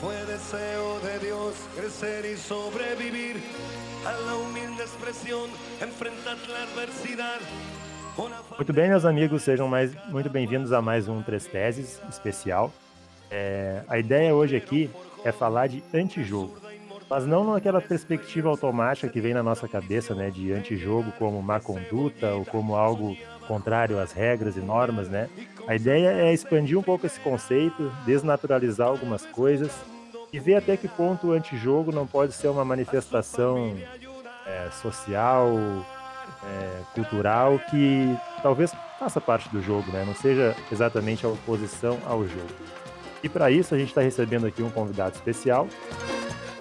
fue deseo de Dios crecer y sobrevivir a la humilde expresión, enfrentar la adversidad. Muito bem, meus amigos, sejam mais, muito bem-vindos a mais um Três Teses especial. É, a ideia hoje aqui é falar de antijogo, mas não naquela perspectiva automática que vem na nossa cabeça, né, de antijogo como má conduta ou como algo contrário às regras e normas, né? A ideia é expandir um pouco esse conceito, desnaturalizar algumas coisas e ver até que ponto o antijogo não pode ser uma manifestação é, social, é, cultural que talvez faça parte do jogo, né? Não seja exatamente a oposição ao jogo. E para isso a gente está recebendo aqui um convidado especial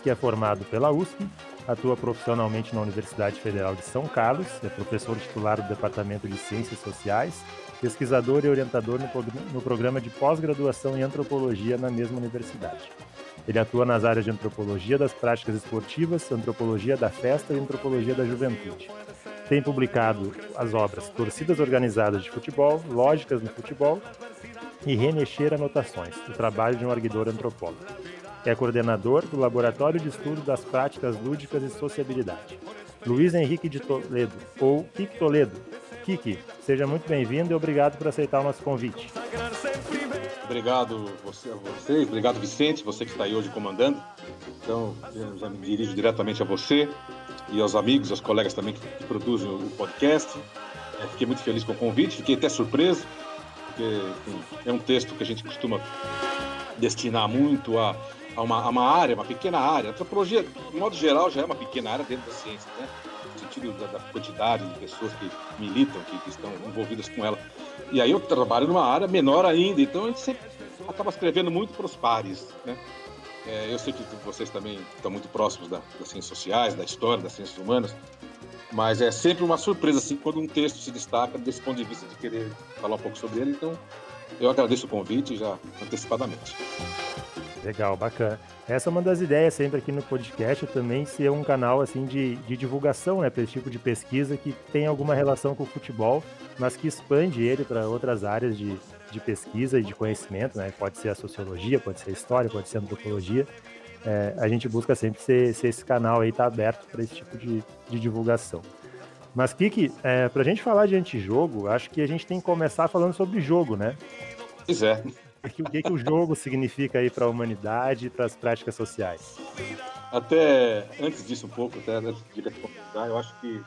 que é formado pela USP, atua profissionalmente na Universidade Federal de São Carlos, é professor titular do Departamento de Ciências Sociais, pesquisador e orientador no, no programa de pós-graduação em antropologia na mesma universidade. Ele atua nas áreas de antropologia das práticas esportivas, antropologia da festa e antropologia da juventude. Tem publicado as obras Torcidas Organizadas de Futebol, Lógicas no Futebol e Remexer Anotações, o trabalho de um arguidor antropólogo. É coordenador do Laboratório de Estudo das Práticas Lúdicas e Sociabilidade. Luiz Henrique de Toledo, ou Kik Toledo. Kiki, seja muito bem-vindo e obrigado por aceitar o nosso convite. Obrigado você, a vocês, obrigado Vicente, você que está aí hoje comandando. Então, já me dirijo diretamente a você e aos amigos, aos colegas também que, que produzem o podcast. É, fiquei muito feliz com o convite, fiquei até surpreso, porque enfim, é um texto que a gente costuma destinar muito a a uma, a uma área, uma pequena área. A antropologia, de modo geral, já é uma pequena área dentro da ciência, né? Sentido da, da quantidade de pessoas que militam, que, que, estão envolvidas com ela. E aí eu trabalho numa área menor ainda, então a gente sempre acaba escrevendo muito para os pares. Né? É, eu sei que vocês também estão muito próximos da, das ciências sociais, da história, das ciências humanas, mas é sempre uma surpresa assim quando um texto se destaca desse ponto de vista de querer falar um pouco sobre ele. Então eu agradeço o convite já antecipadamente. Legal, bacana. Essa é uma das ideias sempre aqui no podcast, também ser um canal assim de, de divulgação, né, para esse tipo de pesquisa que tem alguma relação com o futebol, mas que expande ele para outras áreas de, de pesquisa e de conhecimento, né? Pode ser a sociologia, pode ser a história, pode ser a antropologia. É, a gente busca sempre ser, ser esse canal aí tá aberto para esse tipo de, de divulgação. Mas, Kiki, é, para a gente falar de antijogo, acho que a gente tem que começar falando sobre jogo, né? Pois é o que, que o jogo significa aí para a humanidade e para as práticas sociais? Até antes disso um pouco, até antes de eu acho que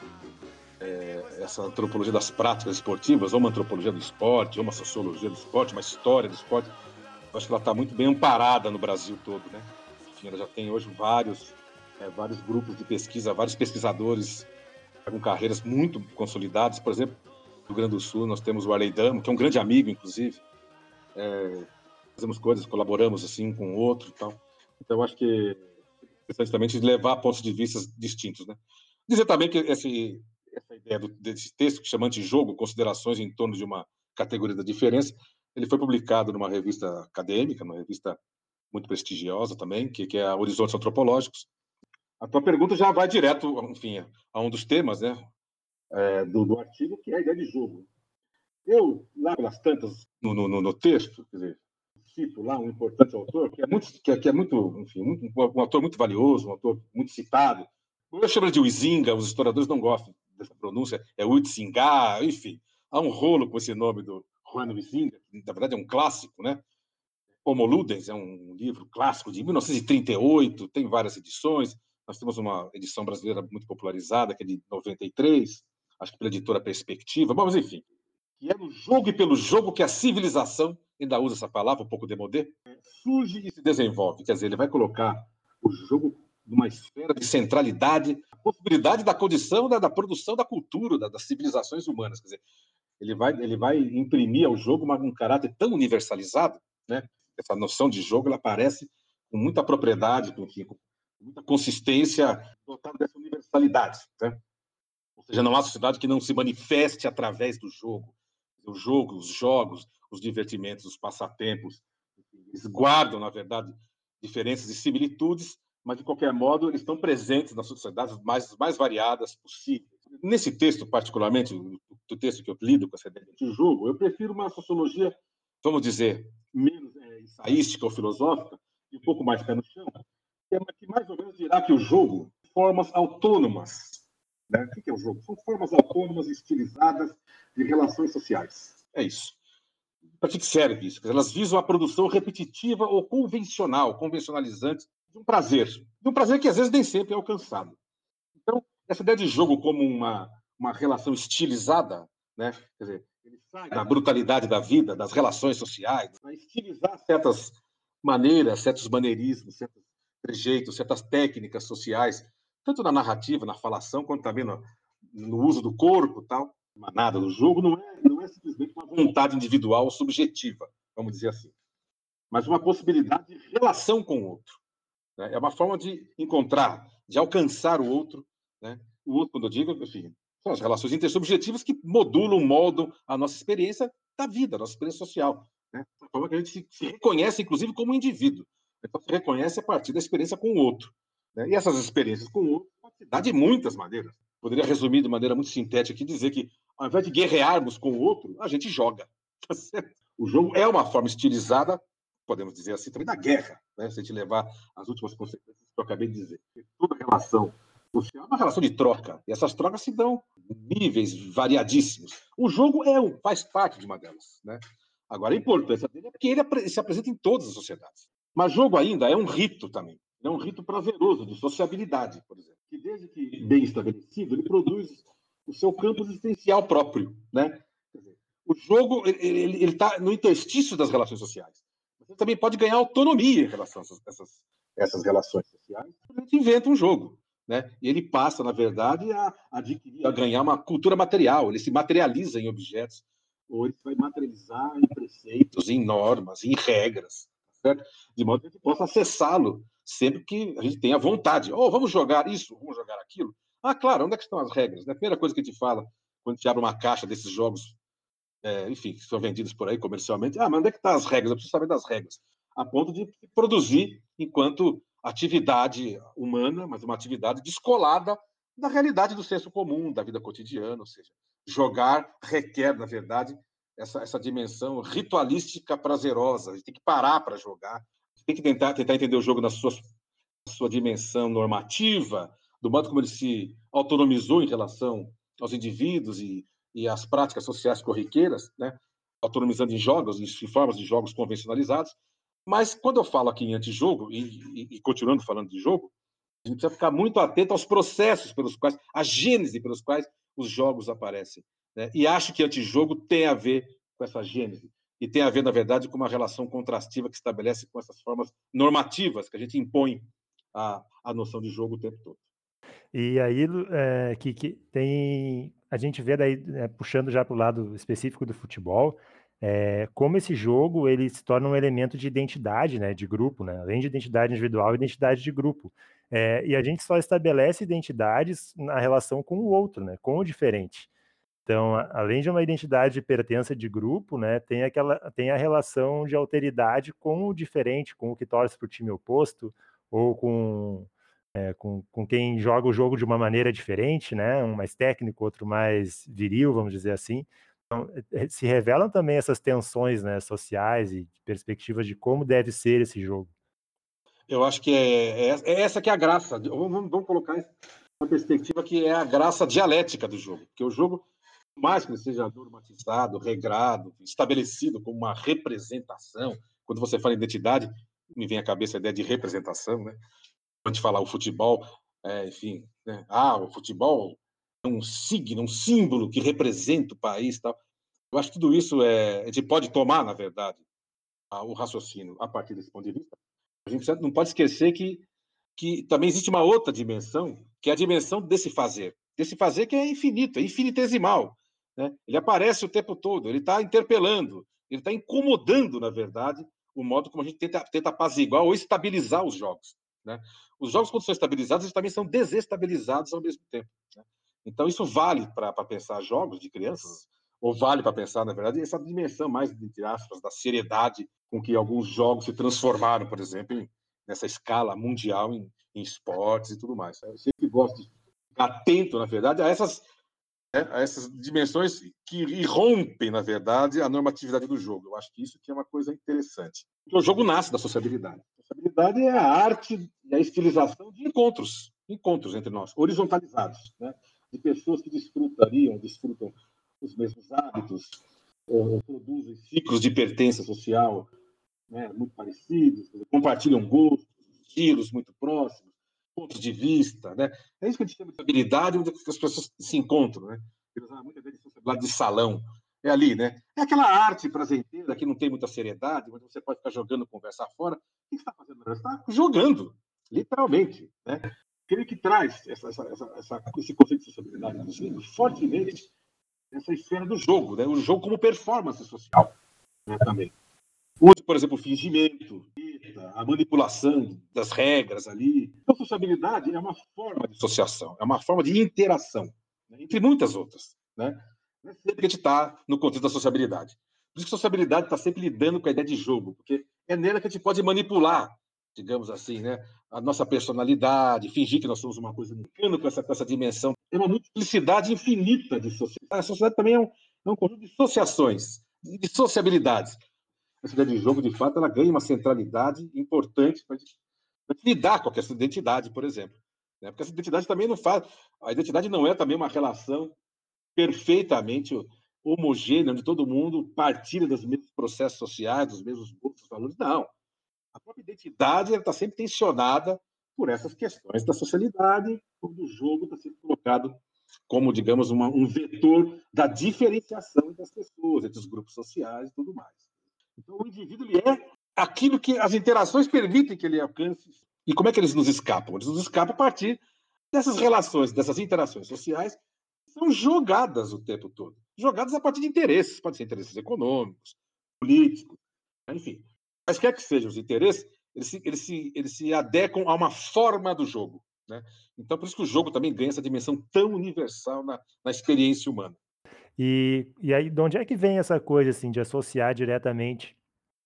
é, essa antropologia das práticas esportivas, ou uma antropologia do esporte, ou uma sociologia do esporte, uma história do esporte, eu acho que ela está muito bem amparada no Brasil todo, né? Enfim, ela já tem hoje vários, é, vários grupos de pesquisa, vários pesquisadores com carreiras muito consolidadas. Por exemplo, no Rio Grande do Sul, nós temos o Arley Damo, que é um grande amigo, inclusive, é, fazemos coisas, colaboramos assim com o outro tal. Então, acho que precisamente levar pontos de vista distintos, né? Dizer também que esse, essa ideia do, desse texto que de jogo, considerações em torno de uma categoria da diferença, ele foi publicado numa revista acadêmica, numa revista muito prestigiosa também, que, que é a Horizontes Antropológicos. A tua pergunta já vai direto, enfim, a um dos temas, né, é, do, do artigo, que é a ideia de jogo. Eu, lá pelas tantas, no, no, no texto, quer dizer, cito lá um importante autor, que é muito, que é, que é muito enfim, muito, um autor muito valioso, um autor muito citado. Eu chamo de Huizinga, os historiadores não gostam dessa pronúncia, é Huizinga, enfim, há um rolo com esse nome do Juan Huizinga, que na verdade é um clássico, né? Homo Ludens é um livro clássico de 1938, tem várias edições. Nós temos uma edição brasileira muito popularizada, que é de 93, acho que pela editora Perspectiva. Bom, mas enfim, que é no jogo e pelo jogo que a civilização, ainda usa essa palavra um pouco demodê, surge e se desenvolve. Quer dizer, ele vai colocar o jogo numa esfera de centralidade, possibilidade da condição da, da produção da cultura, da, das civilizações humanas. Quer dizer, ele vai, ele vai imprimir ao jogo uma, um caráter tão universalizado, né? essa noção de jogo ela aparece com muita propriedade, com, com muita consistência, dotada dessa universalidade. Né? Ou seja, não há sociedade que não se manifeste através do jogo, o jogo, os jogos, os divertimentos, os passatempos, eles guardam, na verdade, diferenças e similitudes, mas, de qualquer modo, eles estão presentes nas sociedades mais, mais variadas possíveis. Nesse texto, particularmente, o texto que eu lido com essa ideia de jogo, eu prefiro uma sociologia, vamos dizer, menos, é, ensaística ou filosófica, e um pouco mais pé no chão, que, é, mais ou menos dirá que o jogo formas autônomas. Né? O que é o jogo? São formas autônomas estilizadas de relações sociais. É isso. Para que serve isso? Elas visam a produção repetitiva ou convencional, convencionalizante, de um prazer. De um prazer que às vezes nem sempre é alcançado. Então, essa ideia de jogo como uma, uma relação estilizada, né? quer dizer, ele sai da brutalidade da vida, das relações sociais, para estilizar certas maneiras, certos maneirismos, certos trejeitos, certas técnicas sociais, tanto na narrativa, na falação, quanto também no, no uso do corpo, tal. Manada do jogo não é, não é simplesmente uma vontade individual subjetiva, vamos dizer assim, mas uma possibilidade de relação com o outro. Né? É uma forma de encontrar, de alcançar o outro. Né? O outro, quando eu digo, enfim, são as relações intersubjetivas que modulam, moldam a nossa experiência da vida, a nossa experiência social. Né? Forma que a gente se, se reconhece, inclusive, como indivíduo. Então, se reconhece a partir da experiência com o outro. Né? E essas experiências com o outro podem se dar de muitas maneiras. Poderia resumir de maneira muito sintética aqui dizer que, ao invés de guerrearmos com o outro, a gente joga. Tá o jogo é uma forma estilizada, podemos dizer assim, também da guerra, né? se a gente levar as últimas consequências que eu acabei de dizer. Toda relação social é uma relação de troca, e essas trocas se dão em níveis variadíssimos. O jogo é um, faz parte de uma delas. Né? Agora, a importância dele é porque ele se apresenta em todas as sociedades. Mas jogo ainda é um rito também. É um rito prazeroso de sociabilidade, por exemplo, que desde que bem estabelecido, ele produz o seu campo existencial próprio, né? o jogo ele está no interstício das relações sociais. Você também pode ganhar autonomia em relação a essas, essas relações sociais. A gente inventa um jogo, né? E ele passa, na verdade, a adquirir, a ganhar uma cultura material. Ele se materializa em objetos ou ele vai materializar em preceitos, em normas, em regras certo? De modo que a gente possa acessá-lo sempre que a gente tenha vontade. Oh, vamos jogar isso, vamos jogar aquilo. Ah, claro, onde é que estão as regras? Né? A primeira coisa que a gente fala quando a gente abre uma caixa desses jogos, é, enfim, que são vendidos por aí comercialmente, ah, mas onde é que estão as regras? Eu preciso saber das regras. A ponto de produzir enquanto atividade humana, mas uma atividade descolada da realidade do senso comum, da vida cotidiana, ou seja, jogar requer, na verdade, essa, essa dimensão ritualística prazerosa. A gente tem que parar para jogar, tem que tentar, tentar entender o jogo na sua, sua dimensão normativa, do modo como ele se autonomizou em relação aos indivíduos e, e às práticas sociais corriqueiras, né? autonomizando em jogos, em formas de jogos convencionalizados. Mas quando eu falo aqui em antijogo, e, e, e continuando falando de jogo, a gente precisa ficar muito atento aos processos pelos quais, a gênese pelos quais os jogos aparecem. Né? E acho que antijogo tem a ver com essa gênese. E tem a ver, na verdade, com uma relação contrastiva que estabelece com essas formas normativas que a gente impõe à, à noção de jogo o tempo todo. E aí, é, que, que tem. A gente vê daí, é, puxando já para o lado específico do futebol, é, como esse jogo ele se torna um elemento de identidade, né, de grupo, né, além de identidade individual, identidade de grupo. É, e a gente só estabelece identidades na relação com o outro, né, com o diferente. Então, além de uma identidade de pertença de grupo, né, tem aquela tem a relação de alteridade com o diferente, com o que torce para o time oposto ou com, é, com, com quem joga o jogo de uma maneira diferente, né, um mais técnico, outro mais viril, vamos dizer assim. Então, é, se revelam também essas tensões, né, sociais e perspectivas de como deve ser esse jogo. Eu acho que é, é, é essa que é a graça. Vamos, vamos colocar uma perspectiva que é a graça dialética do jogo, porque o jogo mais que ele seja normatizado, regrado, estabelecido como uma representação, quando você fala em identidade, me vem à cabeça a ideia de representação, né? Quando a gente fala o futebol, é, enfim, né? ah, o futebol é um signo, um símbolo que representa o país, tal. Eu acho que tudo isso é, a gente pode tomar, na verdade, o raciocínio a partir desse ponto de vista. A gente não pode esquecer que que também existe uma outra dimensão, que é a dimensão desse fazer. Desse fazer que é infinito, é infinitesimal. Né? Ele aparece o tempo todo, ele está interpelando, ele está incomodando, na verdade, o modo como a gente tenta, tenta apaziguar ou estabilizar os jogos. Né? Os jogos, quando são estabilizados, eles também são desestabilizados ao mesmo tempo. Né? Então, isso vale para pensar jogos de crianças, ou vale para pensar, na verdade, essa dimensão mais, entre aspas, da seriedade com que alguns jogos se transformaram, por exemplo, em, nessa escala mundial em, em esportes e tudo mais. Eu sempre gosto de ficar atento, na verdade, a essas a essas dimensões que irrompem, na verdade, a normatividade do jogo. Eu acho que isso que é uma coisa interessante. Porque o jogo nasce da sociabilidade. A sociabilidade é a arte e a estilização de encontros, encontros entre nós, horizontalizados, né? de pessoas que desfrutariam, desfrutam os mesmos hábitos, ou produzem ciclos de pertença social né, muito parecidos, compartilham gostos, estilos muito próximos, pontos de vista, né? É isso que a gente chama de habilidade, onde as pessoas se encontram, né? Muitas vezes sociedade de salão, é ali, né? É aquela arte prazenteira que não tem muita seriedade, onde você pode ficar jogando conversa fora. O que você está fazendo? Você está jogando, literalmente, né? Aquele que traz essa, essa, essa, esse conceito de sociabilidade fortemente essa esfera do jogo, né? O jogo como performance social né, também. Usa, por exemplo, o fingimento, a manipulação das regras ali. Então, a sociabilidade é uma forma de associação, é uma forma de interação, né? entre muitas outras. Né? Não é sempre que a gente está no contexto da sociabilidade. Por isso que a sociabilidade está sempre lidando com a ideia de jogo, porque é nela que a gente pode manipular, digamos assim, né? a nossa personalidade, fingir que nós somos uma coisa brincando com essa, com essa dimensão. É uma multiplicidade infinita de sociedade. A sociedade também é um, é um conjunto de associações, de sociabilidades essa ideia de jogo, de fato, ela ganha uma centralidade importante para lidar com a questão de identidade, por exemplo. Né? Porque essa identidade também não faz. A identidade não é também uma relação perfeitamente homogênea, onde todo mundo partilha dos mesmos processos sociais, dos mesmos gostos, valores. Não. A própria identidade está sempre tensionada por essas questões da socialidade, onde o jogo está sendo colocado como, digamos, uma, um vetor da diferenciação entre as pessoas, entre os grupos sociais e tudo mais. Então, o indivíduo ele é aquilo que as interações permitem que ele alcance. E como é que eles nos escapam? Eles nos escapam a partir dessas relações, dessas interações sociais, que são jogadas o tempo todo. Jogadas a partir de interesses, pode ser interesses econômicos, políticos, enfim. Mas quer que sejam os interesses, eles se, eles se, eles se adequam a uma forma do jogo. Né? Então, por isso que o jogo também ganha essa dimensão tão universal na, na experiência humana. E, e aí, de onde é que vem essa coisa assim de associar diretamente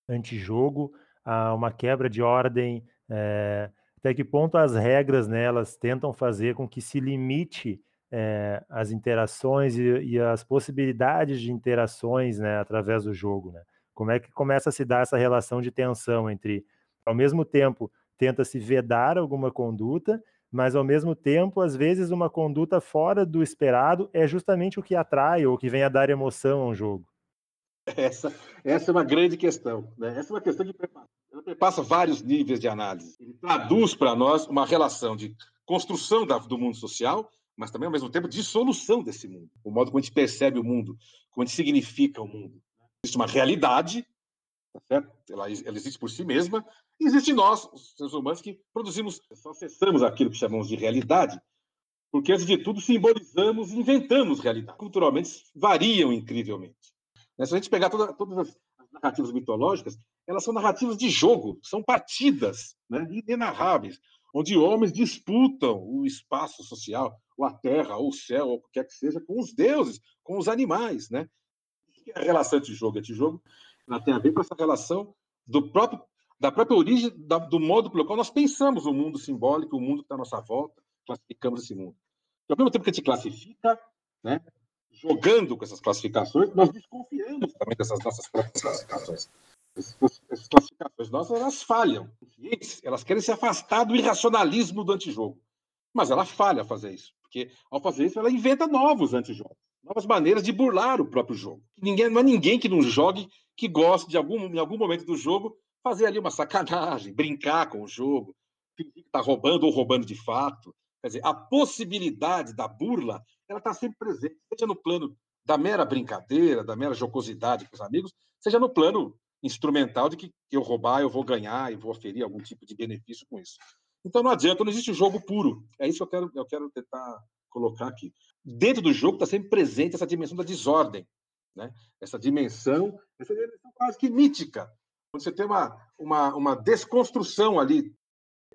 antijogo a uma quebra de ordem? É, até que ponto as regras nelas tentam fazer com que se limite é, as interações e, e, as possibilidades de interações né, através do jogo? Né? Como é que começa a se dar essa relação de tensão entre, ao mesmo tempo, tenta-se vedar alguma conduta mas ao mesmo tempo, às vezes, uma conduta fora do esperado é justamente o que atrai ou que vem a dar emoção a um jogo. Essa, essa é uma grande questão. Né? Essa é uma questão. Ela passa vários níveis de análise. Ele traduz para nós uma relação de construção da, do mundo social, mas também, ao mesmo tempo, de solução desse mundo. O modo como a gente percebe o mundo, como a gente significa o mundo. Existe uma realidade, tá certo? Ela, ela existe por si mesma, e existe nós, os seres humanos, que produzimos, só acessamos aquilo que chamamos de realidade, porque, antes de tudo, simbolizamos e inventamos realidade. Culturalmente, variam incrivelmente. Né, se a gente pegar toda, todas as narrativas mitológicas, elas são narrativas de jogo, são partidas né, inenarráveis, onde homens disputam o espaço social, ou a terra, ou o céu, ou o que quer que seja, com os deuses, com os animais. Né? Que é a relação entre jogo e antijogo? Ela tem a ver com essa relação do próprio da própria origem da, do modo pelo qual nós pensamos o mundo simbólico, o mundo que está à nossa volta, classificamos esse mundo. Ao mesmo tempo que a gente classifica, né, jogando com essas classificações, nós desconfiamos também dessas nossas próprias classificações. Essas classificações nossas, elas falham. Elas querem se afastar do irracionalismo do antijogo. Mas ela falha a fazer isso, porque ao fazer isso, ela inventa novos antijogos, novas maneiras de burlar o próprio jogo. Ninguém, não há ninguém que não jogue que goste de algum, em algum momento do jogo fazer ali uma sacanagem, brincar com o jogo, fingir que está roubando ou roubando de fato. Quer dizer, a possibilidade da burla, ela está sempre presente, seja no plano da mera brincadeira, da mera jocosidade com os amigos, seja no plano instrumental de que eu roubar, eu vou ganhar e vou oferir algum tipo de benefício com isso. Então não adianta, não existe jogo puro. É isso que eu quero, eu quero tentar colocar aqui. Dentro do jogo está sempre presente essa dimensão da desordem, né? essa dimensão, essa dimensão quase que mítica, você tem uma, uma, uma desconstrução ali.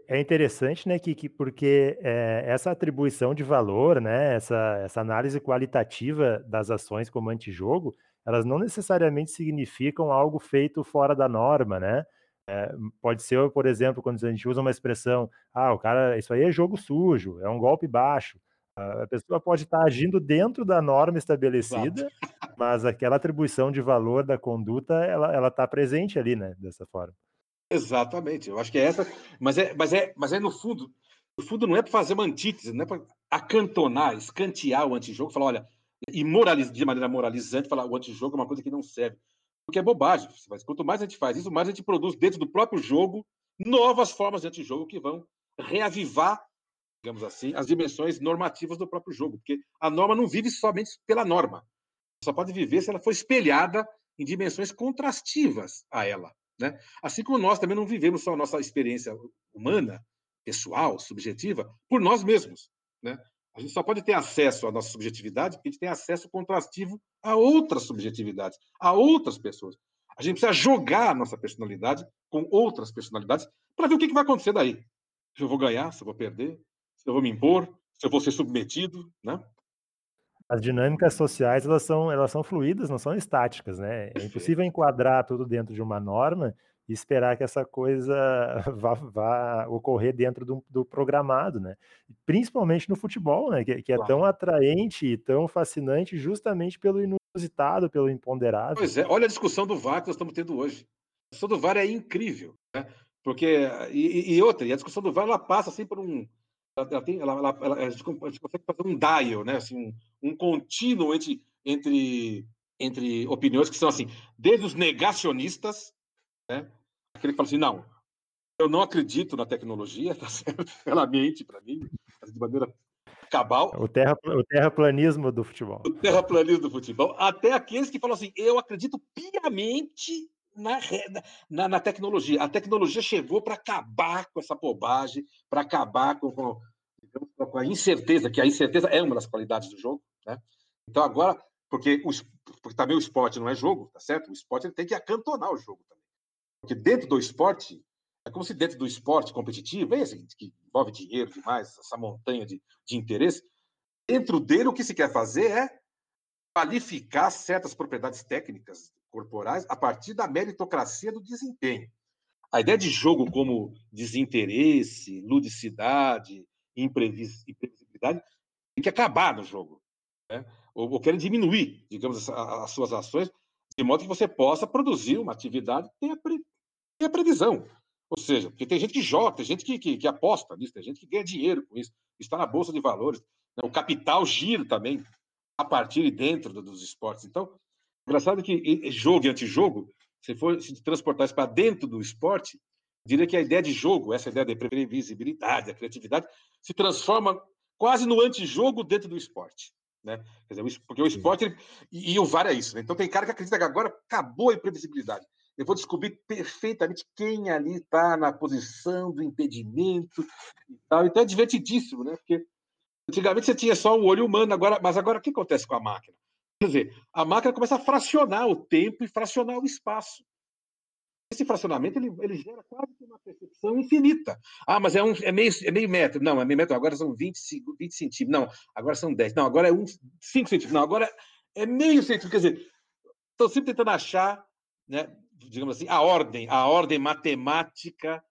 É interessante, né, Kiki, porque é, essa atribuição de valor, né, essa, essa análise qualitativa das ações como antijogo, elas não necessariamente significam algo feito fora da norma, né? É, pode ser, por exemplo, quando a gente usa uma expressão, ah, o cara, isso aí é jogo sujo, é um golpe baixo. A pessoa pode estar agindo dentro da norma estabelecida, mas aquela atribuição de valor da conduta, ela ela está presente ali, né, dessa forma. Exatamente, eu acho que é essa, mas é, mas é, mas é no fundo, no fundo não é para fazer uma antítese, não é para acantonar, escantear o antijogo, falar, olha, e moraliz, de maneira moralizante, falar o antijogo é uma coisa que não serve, porque é bobagem. Mas quanto mais a gente faz isso, mais a gente produz dentro do próprio jogo novas formas de antijogo que vão reavivar, digamos assim, as dimensões normativas do próprio jogo, porque a norma não vive somente pela norma, só pode viver se ela for espelhada em dimensões contrastivas a ela. Né? Assim como nós também não vivemos só a nossa experiência humana, pessoal, subjetiva, por nós mesmos. Né? A gente só pode ter acesso à nossa subjetividade porque a gente tem acesso contrastivo a outras subjetividades, a outras pessoas. A gente precisa jogar a nossa personalidade com outras personalidades para ver o que, que vai acontecer daí. Se eu vou ganhar, se eu vou perder, se eu vou me impor, se eu vou ser submetido, né? As dinâmicas sociais, elas são, elas são fluídas, não são estáticas, né? É impossível enquadrar tudo dentro de uma norma e esperar que essa coisa vá, vá ocorrer dentro do, do, programado, né? Principalmente no futebol, né? Que, que é claro. tão atraente e tão fascinante justamente pelo inusitado, pelo imponderável. Pois é, olha a discussão do VAR que nós estamos tendo hoje. A discussão do VAR é incrível, né? Porque, e, e outra, e a discussão do VAR, ela passa assim por um, ela tem, ela, ela, ela, a, gente, consegue fazer um dial, né? Assim, um, um contínuo entre, entre, entre opiniões que são assim, desde os negacionistas, né? Aquele que fala assim, não, eu não acredito na tecnologia, tá certo? Ela mente para mim, de maneira cabal. O, terra, o terraplanismo do futebol. O terraplanismo do futebol. Até aqueles que falam assim, eu acredito piamente na, na, na tecnologia. A tecnologia chegou para acabar com essa bobagem, para acabar com, com, com, a incerteza, que a incerteza é uma das qualidades do jogo. Né? Então, agora, porque, o, porque também o esporte não é jogo, tá certo? O esporte ele tem que acantonar o jogo também. Porque dentro do esporte, é como se dentro do esporte competitivo, esse que envolve dinheiro demais, essa montanha de, de interesse, dentro dele o que se quer fazer é qualificar certas propriedades técnicas corporais a partir da meritocracia do desempenho. A ideia de jogo como desinteresse, ludicidade, imprevisibilidade tem que acabar no jogo. Né? Ou, ou querem diminuir, digamos, as, as, suas ações, de modo que você possa produzir uma atividade que tenha, pre, tenha previsão. Ou seja, porque tem gente que joga, tem gente que, que, que, aposta nisso, tem gente que ganha dinheiro com isso, está na Bolsa de Valores. Né? O capital gira também a partir e dentro dos esportes. Então, engraçado que jogo e antijogo, se for se transportar isso para dentro do esporte, diria que a ideia de jogo, essa ideia de previsibilidade, a criatividade, se transforma quase no antijogo dentro do esporte. Né? Dizer, porque o esporte ele, e, e, o VAR é isso. Né? Então tem cara que acredita que agora acabou a imprevisibilidade. Eu vou descobrir perfeitamente quem ali está na posição do impedimento e tal. Então é divertidíssimo, né? Porque Antigamente você tinha só o olho humano, agora, mas agora o que acontece com a máquina? Quer dizer, a máquina começa a fracionar o tempo e fracionar o espaço. Esse fracionamento ele, ele gera quase uma percepção infinita. Ah, mas é, um, é, meio, é meio metro. Não, é meio metro. Agora são 20, 20 centímetros. Não, agora são 10. Não, agora é um, 5 centímetros. Não, agora é meio centímetro. Quer dizer, estão sempre tentando achar, né, digamos assim, a ordem, a ordem matemática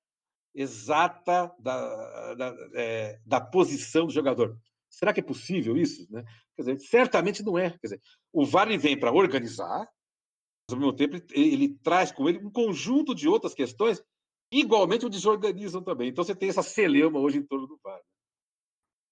exata da, da, é, da posição do jogador. Será que é possível isso? Né? Quer dizer, certamente não é. Quer dizer, o VAR vem para organizar, mas ao mesmo tempo ele, ele, traz com ele um conjunto de outras questões que igualmente o desorganizam também. Então você tem essa celeuma hoje em torno do VAR.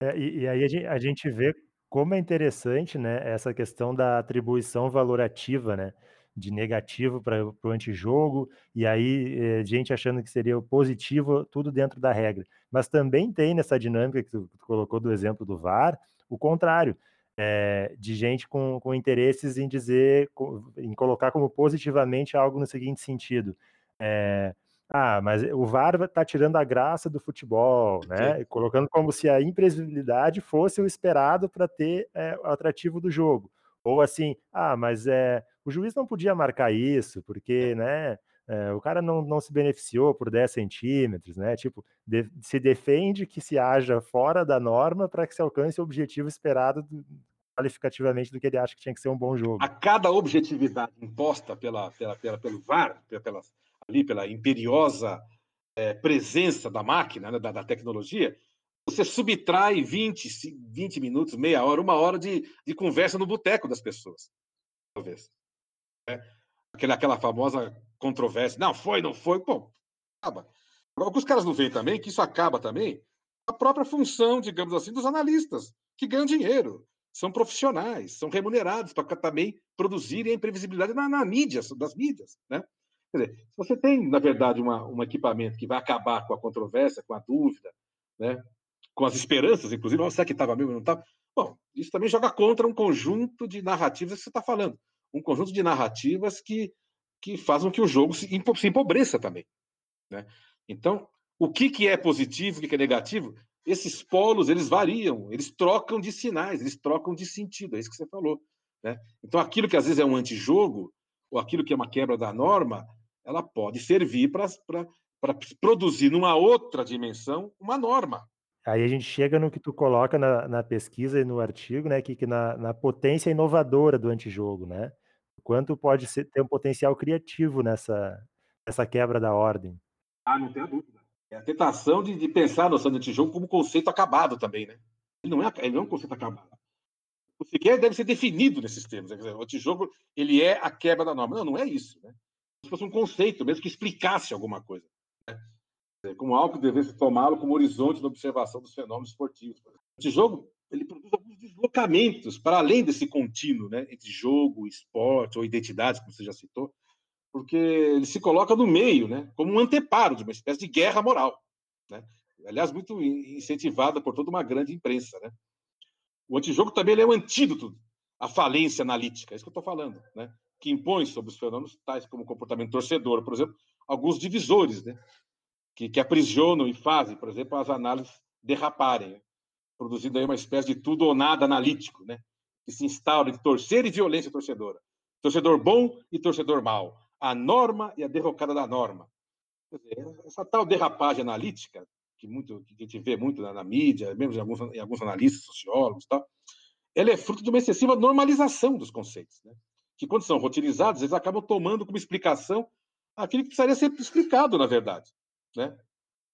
Né? É, e, e, aí a gente, a gente vê como é interessante né, essa questão da atribuição valorativa, né? De negativo para o antijogo, e aí eh, gente achando que seria o positivo, tudo dentro da regra. Mas também tem nessa dinâmica que tu, tu colocou do exemplo do VAR, o contrário, é, de gente com, com interesses em dizer, em colocar como positivamente algo no seguinte sentido. É, ah, mas o VAR está tirando a graça do futebol, né? Sim. Colocando como se a imprevisibilidade fosse o esperado para ter é, o atrativo do jogo. Ou assim, ah, mas é, o juiz não podia marcar isso, porque, né, é, o cara não, não se beneficiou por 10 centímetros, né? Tipo, de, se defende que se haja fora da norma para que se alcance o objetivo esperado do, qualificativamente do que ele acha que tinha que ser um bom jogo. A cada objetividade imposta pela, pela, pela pelo VAR, pela, ali pela imperiosa é, presença da máquina, né, da, da, tecnologia, você subtrai 20, 20 minutos, meia hora, uma hora de, de conversa no boteco das pessoas. Talvez. É. Aquela, aquela famosa controvérsia. Não, foi, não foi. Pô, acaba. O que os caras não veem também, que isso acaba também, a própria função, digamos assim, dos analistas, que ganham dinheiro, são profissionais, são remunerados para também produzirem a imprevisibilidade na, na mídia, das mídias. Né? Quer dizer, se você tem, na verdade, uma, um equipamento que vai acabar com a controvérsia, com a dúvida, né? com as esperanças, inclusive, será que estava mesmo ou não estava? Bom, isso também joga contra um conjunto de narrativas que você está falando. Um conjunto de narrativas que, que fazem que o jogo se, se empobreça também. Né? Então, o que, que é positivo, o que, que é negativo, esses polos, eles variam, eles trocam de sinais, eles trocam de sentido, é isso que você falou. Né? Então, aquilo que às vezes é um antijogo, ou aquilo que é uma quebra da norma, ela pode servir para produzir numa outra dimensão uma norma. Aí a gente chega no que tu coloca na, na pesquisa e no artigo, né, que, que na, na, potência inovadora do antijogo, né? Quanto pode ser, ter um potencial criativo nessa, nessa quebra da ordem. Ah, não tenho dúvida. É a tentação de, de pensar a noção de como conceito acabado também, né? Ele não é, ele não é um conceito acabado. O sequer deve ser definido nesses termos. Né? Dizer, o antijogo, ele é a quebra da norma. Não, não é isso, né? Se fosse um conceito mesmo que explicasse alguma coisa. Né? Como algo que devesse tomá-lo como horizonte na observação dos fenômenos esportivos. O antijogo, ele produz alguns deslocamentos para além desse contínuo, né? Entre jogo, esporte ou identidades, como você já citou, porque ele se coloca no meio, né, como um anteparo de uma espécie de guerra moral, né? Aliás, muito incentivada por toda uma grande imprensa, né? O antijogo também é um antídoto à falência analítica, é isso que eu estou falando, né? Que impõe sobre os fenômenos tais como o comportamento torcedor, por exemplo, alguns divisores, né? Que, que aprisionam e fazem, por exemplo, as análises derraparem, né? Produzindo aí uma espécie de tudo ou nada analítico, né? Que se instaura entre torcer e violência torcedora. Torcedor bom e torcedor mau a norma e a derrocada da norma. Dizer, essa tal derrapagem analítica, que, muito, que a gente vê muito na, na mídia, mesmo em alguns, em alguns analistas, sociólogos, tal, ela é fruto de uma excessiva normalização dos conceitos, né? que quando são rotinizados, eles acabam tomando como explicação aquilo que precisaria ser explicado, na verdade, né?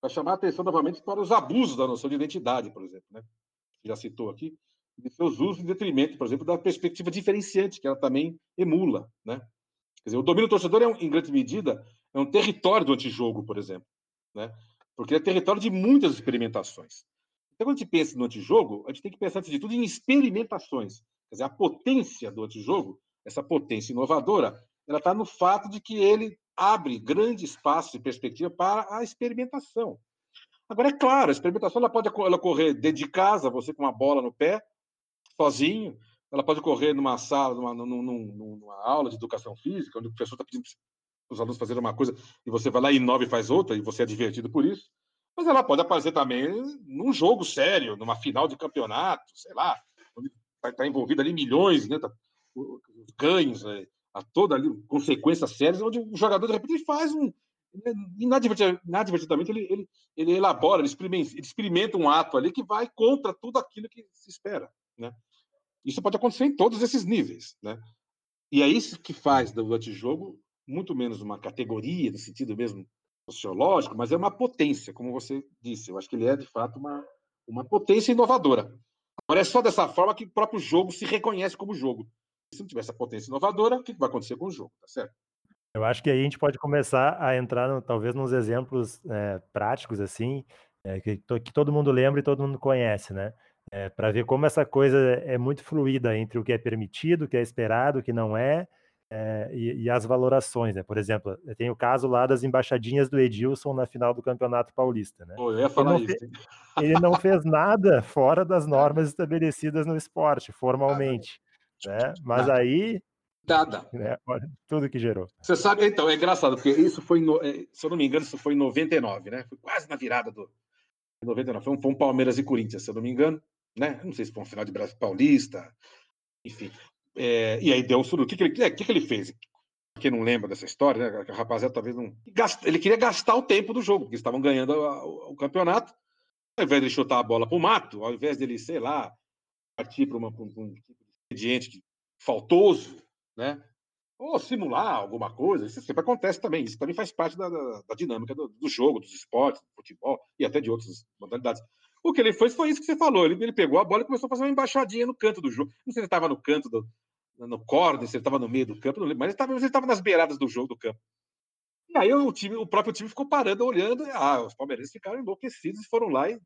Para chamar a atenção novamente para os abusos da noção de identidade, por exemplo, né? já citou aqui, de seus usos em detrimento, por exemplo, da perspectiva diferenciante, que ela também emula, né? Quer dizer, o domínio torcedor, é um, em grande medida, é um território do antijogo, por exemplo, né? porque é território de muitas experimentações. Então, quando a gente pensa no antijogo, a gente tem que pensar, antes de tudo, em experimentações. Quer dizer, a potência do antijogo, essa potência inovadora, ela está no fato de que ele abre grande espaço de perspectiva para a experimentação. Agora, é claro, a experimentação ela pode ela ocorrer dentro de casa, você com uma bola no pé, sozinho, ela pode ocorrer numa sala, numa, numa, numa aula de educação física, onde o professor está pedindo para os alunos fazerem uma coisa e você vai lá e inova e faz outra, e você é divertido por isso. Mas ela pode aparecer também num jogo sério, numa final de campeonato, sei lá, onde vai estar envolvido ali milhões, né, tá, os ganhos, é, a toda ali, consequências sérias, onde o jogador, de repente, faz um. Inadvertidamente, ele, ele, ele elabora, ele experimenta, ele experimenta um ato ali que vai contra tudo aquilo que se espera. Né? Isso pode acontecer em todos esses níveis, né? E é isso que faz do antijogo muito menos uma categoria, no sentido mesmo sociológico, mas é uma potência, como você disse. Eu acho que ele é, de fato, uma, uma potência inovadora. Agora, é só dessa forma que o próprio jogo se reconhece como jogo. Se não tiver essa potência inovadora, o que vai acontecer com o jogo, tá certo? Eu acho que aí a gente pode começar a entrar, no, talvez, nos exemplos é, práticos, assim, é, que, que todo mundo lembra e todo mundo conhece, né? É, para ver como essa coisa é muito fluida entre o que é permitido, o que é esperado, o que não é, e, e, as valorações, né? Por exemplo, tem o caso lá das embaixadinhas do Edilson na final do Campeonato Paulista, né? Pô, eu ia falar ele isso. Fez, ele não fez nada fora das normas estabelecidas no esporte, formalmente, né? Mas nada. aí Nada. Né, tudo que gerou. Você sabe, então, é engraçado, porque isso foi, no, é, se eu não me engano, isso foi em 99, né? Foi quase na virada do 99. Foi um, foi um Palmeiras e Corinthians, se eu não me engano né? Não sei se foi um final de Brasil Paulista, enfim. É, e aí deu um suru. O que, que, ele, é, que, que ele fez? Quem não lembra dessa história, né? A rapaziada talvez não. Ele queria gastar o tempo do jogo, porque estavam ganhando o, o campeonato. Ao invés de chutar a bola para o mato, ao invés dele, sei lá, partir para um tipo de expediente faltoso, né? Ou simular alguma coisa, isso sempre acontece também. Isso também faz parte da, da, da dinâmica do, do, jogo, dos esportes, do futebol e até de outras modalidades. O que ele fez foi isso que você falou. Ele, ele pegou a bola e começou a fazer uma embaixadinha no canto do jogo. Não sei se ele estava no canto do, no corner, se ele estava no meio do campo, mas ele estava nas beiradas do jogo do campo. E aí o, time, o próprio time ficou parando, olhando, e ah, os palmeirenses ficaram enlouquecidos e foram lá. E...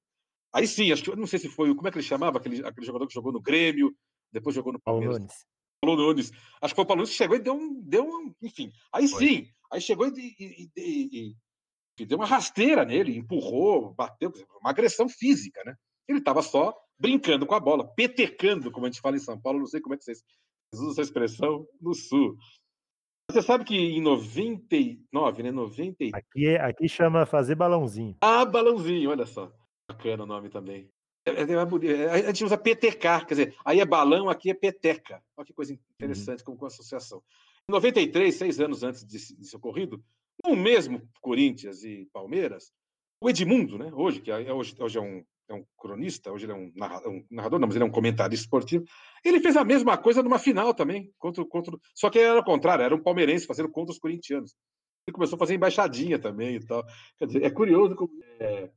Aí sim, acho que não sei se foi, como é que ele chamava, aquele, aquele jogador que jogou no Grêmio, depois jogou no Palmeiras. Paulo Nunes. Paulo Nunes. Acho que foi o Paulo Nunes que chegou e deu um. Deu um enfim. Aí foi. sim, aí chegou e, e, e, e, deu uma rasteira nele, empurrou, bateu, uma agressão física, né? Ele estava só brincando com a bola, petecando, como a gente fala em São Paulo, não sei como é que vocês usam essa expressão no Sul. Você sabe que em 99, né? 90... Aqui, é, aqui chama fazer balãozinho. Ah, balãozinho, olha só. Bacana o nome também. É, é, é, a gente usa PTK, quer dizer, aí é balão, aqui é peteca. Olha que coisa interessante uhum. como com associação. Em 93, seis anos antes desse, desse ocorrido, no mesmo Corinthians e Palmeiras, o Edmundo, né, hoje, que é, hoje, hoje é um é um cronista, hoje ele é um narrador, um narrador, não, mas ele é um comentarista esportivo. Ele fez a mesma coisa numa final também, contra, contra, só que era o contrário, era um palmeirense fazendo contra os corintianos. Ele começou a fazer embaixadinha também e tal. Quer dizer, é curioso como é,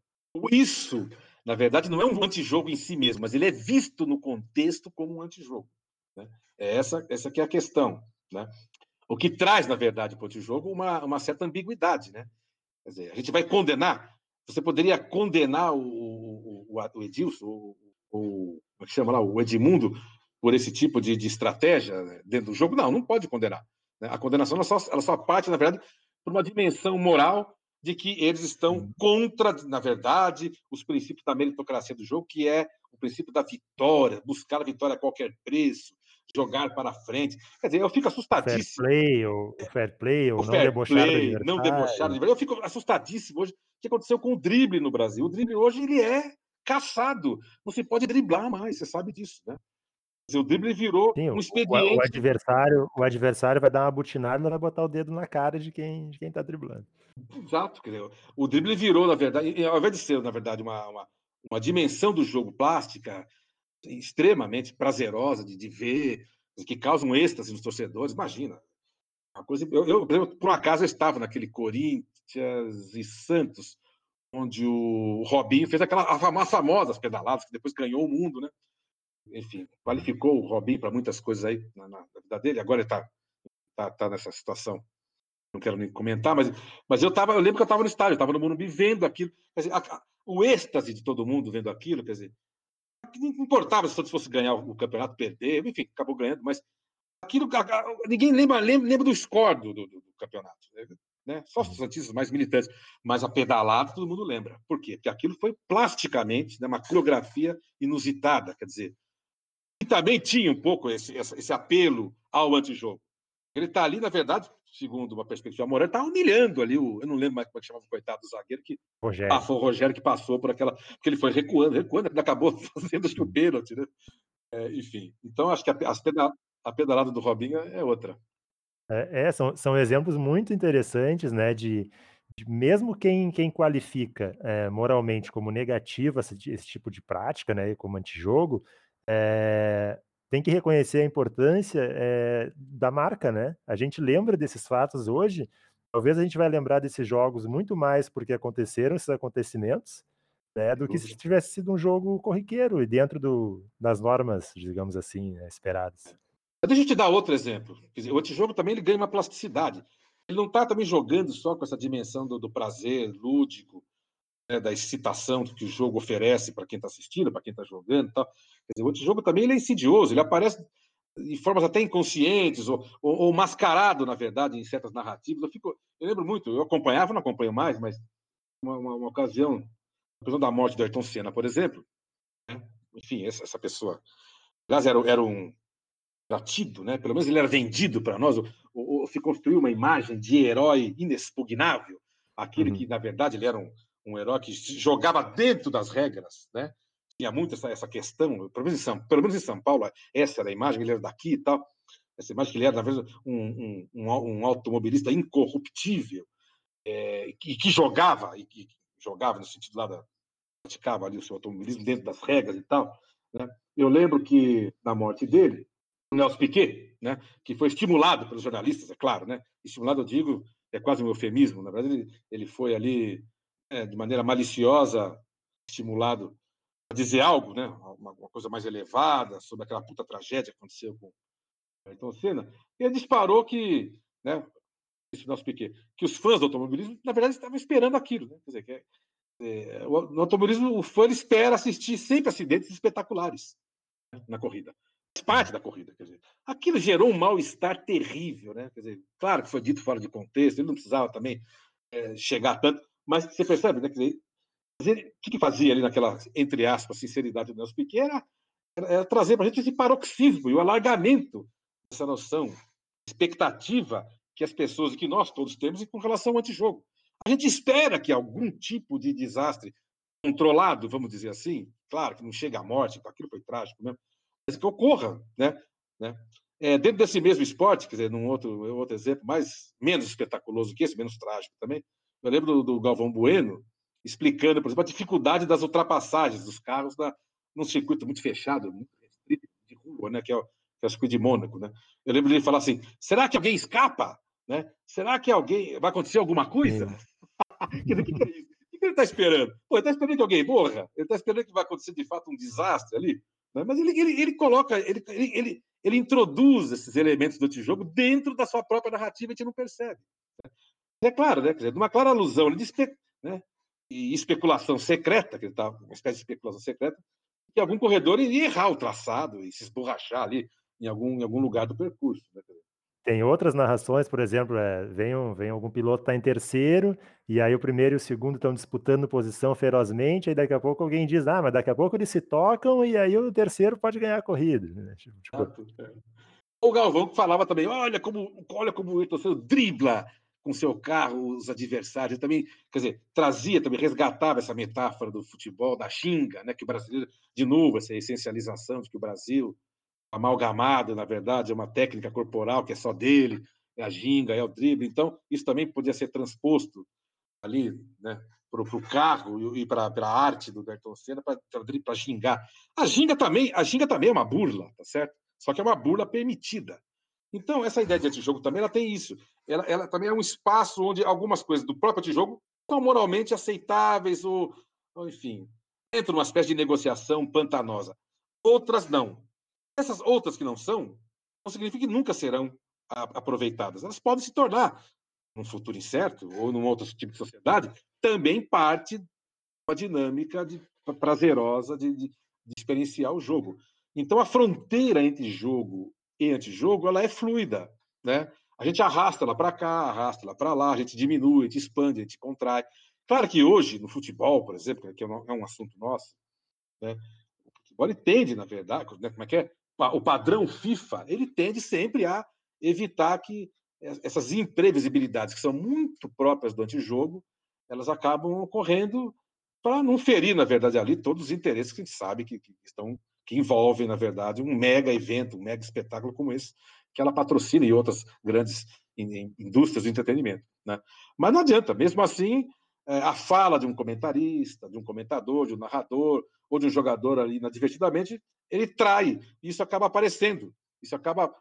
isso, na verdade, não é um antijogo em si mesmo, mas ele é visto no contexto como um antijogo. Né? É essa, essa que é a questão. Né? O que traz, na verdade, para o antijogo uma, uma certa ambiguidade. Né? Quer dizer, a gente vai condenar você poderia condenar o, o, o Edilson, o, o, como é chama lá, o Edmundo, por esse tipo de, de estratégia né, dentro do jogo? Não, não pode condenar. Né? A condenação ela só, ela só parte, na verdade, por uma dimensão moral de que eles estão contra, na verdade, os princípios da meritocracia do jogo, que é o princípio da vitória, buscar a vitória a qualquer preço, jogar para frente. Quer dizer, eu fico assustadíssimo. Fair play, ou fair play, ou não fair debochar play, não debochar. Eu fico assustadíssimo hoje. O que aconteceu com o drible no Brasil? O drible hoje ele é caçado. Não se pode driblar mais, você sabe disso, né? O drible virou Sim, um expediente. O, o, adversário, o adversário vai dar uma butinada e vai botar o dedo na cara de quem de quem está driblando. Exato, o drible virou, na verdade, ao invés de ser, na verdade, uma, uma, uma dimensão do jogo plástica, extremamente prazerosa de, de ver, que causa um êxtase nos torcedores. Imagina. Uma coisa, eu, eu, por, um acaso, eu estava naquele Corinthians e Santos, onde o Robinho fez aquela a famosa pedaladas, que depois ganhou o mundo, né? Enfim, qualificou o Robinho para muitas coisas aí na, na, vida dele. Agora ele está tá, tá nessa situação. Não quero nem comentar, mas, mas eu tava, eu lembro que eu estava no estádio, estava no Morumbi vendo aquilo. Quer dizer, a, a, o êxtase de todo mundo vendo aquilo, quer dizer, não importava se Santos fosse ganhar o campeonato, perder, enfim, acabou ganhando, mas aquilo ninguém lembra, lembra, lembra do score do, do, do campeonato, né? Só os santistas mais militantes, mas a pedalada todo mundo lembra. Por quê? Porque aquilo foi plasticamente né, uma coreografia inusitada, quer dizer, também tinha um pouco esse, esse apelo ao antijogo. Ele está ali, na verdade, segundo uma perspectiva moral, está humilhando ali o. Eu não lembro mais como é que chamava o coitado do zagueiro, que. Rogério. Ah, foi o Rogério que passou por aquela. Porque ele foi recuando, recuando, ele acabou fazendo acho que o pênalti, né? É, enfim. Então, acho que a, a, a pedalada do Robinho é outra. É, é, são, são exemplos muito interessantes, né? De, de mesmo quem, quem qualifica é, moralmente como negativa esse, esse, tipo de prática, né? Como antijogo, é, tem que reconhecer a importância é, da marca, né? A gente lembra desses fatos hoje, talvez a gente vai lembrar desses jogos muito mais porque aconteceram esses acontecimentos, né, do que se tivesse sido um jogo corriqueiro e dentro do, das normas, digamos assim, né, esperadas. Deixa eu te dar outro exemplo. Dizer, o antijogo também ele ganha uma plasticidade. Ele não está também jogando só com essa dimensão do, do prazer lúdico, né, da excitação que o jogo oferece para quem está assistindo, para quem está jogando, tal. Dizer, o antijogo também ele é insidioso, ele aparece de formas até inconscientes ou, ou, ou, mascarado, na verdade, em certas narrativas. Eu fico, eu lembro muito, eu acompanhava, não acompanho mais, mas uma, uma, uma ocasião, a ocasião da morte do Ayrton Senna, por exemplo, né? enfim, essa, essa pessoa, aliás, era, era um era tido, né? Pelo menos ele era vendido para nós, ou, ou, se construiu uma imagem de herói inexpugnável, aquele uhum. que na verdade ele era um, um herói que jogava dentro das regras, né? Tinha muito essa, essa questão, pelo menos, em São, pelo menos em São Paulo, essa era a imagem, ele era daqui e tal, essa imagem que ele era, verdade, um, um, um automobilista incorruptível, é, que, que, jogava, e que jogava no sentido lá da. praticava ali o seu automobilismo dentro das regras e tal. Né? Eu lembro que, na morte dele, o Nelson Piquet, né, que foi estimulado pelos jornalistas, é claro, né? Estimulado, eu digo, é quase um eufemismo, na verdade, ele, ele foi ali é, de maneira maliciosa, estimulado dizer algo, né? Uma, uma, coisa mais elevada sobre aquela puta tragédia que aconteceu com Ayrton Senna. E ele disparou que, né? Isso nosso Piquet, que os fãs do automobilismo, na verdade, estavam esperando aquilo, né? Quer dizer, que é, é, no automobilismo, o fã espera assistir sempre acidentes espetaculares né, na corrida. Parte da corrida, quer dizer. Aquilo gerou um mal-estar terrível, né? Quer dizer, claro que foi dito fora de contexto, ele não precisava também é, chegar tanto, mas você percebe, né? Quer dizer, o que, fazia ali naquela, entre aspas, sinceridade do Nelson Piquet era, era, era trazer para a gente esse paroxismo e o alargamento dessa noção, expectativa que as pessoas que nós todos temos com relação ao antijogo. A gente espera que algum tipo de desastre controlado, vamos dizer assim, claro que não chega à morte, aquilo foi trágico mesmo, mas que ocorra, né? né? É, dentro desse mesmo esporte, quer dizer, num outro, outro exemplo, mais menos espetaculoso que esse, menos trágico também, eu lembro do, do Galvão Bueno, explicando, por exemplo, a dificuldade das ultrapassagens dos carros na, num circuito muito fechado, muito restrito de rua, né, que é, o, que é o circuito de Mônaco. Né? Eu lembro dele falar assim: será que alguém escapa? Né? Será que alguém vai acontecer alguma coisa? o que, que, é isso? O que ele está esperando? Pô, ele está esperando que alguém morra? Ele está esperando que vai acontecer de fato um desastre ali? Né? Mas ele, ele, ele coloca, ele, ele, ele, ele introduz esses elementos do jogo dentro da sua própria narrativa e a gente não percebe. É claro, né? Quer dizer, uma clara alusão, ele diz, né? E especulação secreta, que ele estava, uma espécie de especulação secreta, que algum corredor iria errar o traçado e se esborrachar ali em algum, em algum lugar do percurso. Né? Tem outras narrações, por exemplo, é, vem, um, vem algum piloto está em terceiro, e aí o primeiro e o segundo estão disputando posição ferozmente, aí daqui a pouco alguém diz, ah, mas daqui a pouco eles se tocam, e aí o terceiro pode ganhar a corrida. Né? Tipo, tipo... É. O Galvão falava também, olha como, olha como o Ayrton dribla com seu carro os adversários. Também, quer dizer, trazia, também resgatava essa metáfora do futebol, da xinga, né, que o brasileiro, de novo, essa essencialização de que o Brasil, amalgamado, na verdade, é uma técnica corporal que é só dele, é a ginga, é o drible. Então, isso também podia ser transposto ali, né, para o carro e para a arte do Ayrton Senna para gingar. A ginga também, a também é uma burla, tá certo? Só que é uma burla permitida. Então, essa ideia de antijogo também ela tem isso. Ela, ela também é um espaço onde algumas coisas do próprio antijogo são moralmente aceitáveis ou, ou, enfim, entra numa espécie de negociação pantanosa. Outras não. Essas outras que não são, não significa que nunca serão aproveitadas. Elas podem se tornar, num futuro incerto ou num outro tipo de sociedade, também parte da dinâmica de, prazerosa de, de, de experienciar o jogo. Então, a fronteira entre jogo e antijogo, ela é fluida, né? A gente arrasta ela para cá, arrasta ela para lá, a gente diminui, a gente expande, a gente contrai. Claro que hoje, no futebol, por exemplo, que é um assunto nosso, né? o futebol tende, na verdade, né? como é que é? O padrão FIFA, ele tende sempre a evitar que essas imprevisibilidades, que são muito próprias do antijogo, elas acabam ocorrendo para não ferir, na verdade, ali todos os interesses que a gente sabe que, que estão que envolvem, na verdade, um mega evento, um mega espetáculo como esse, que ela patrocina e outras grandes indústrias do entretenimento. Né? Mas não adianta, mesmo assim, é, a fala de um comentarista, de um comentador, de um narrador, ou de um jogador ali inadvertidamente, ele trai, e isso acaba aparecendo, isso acaba,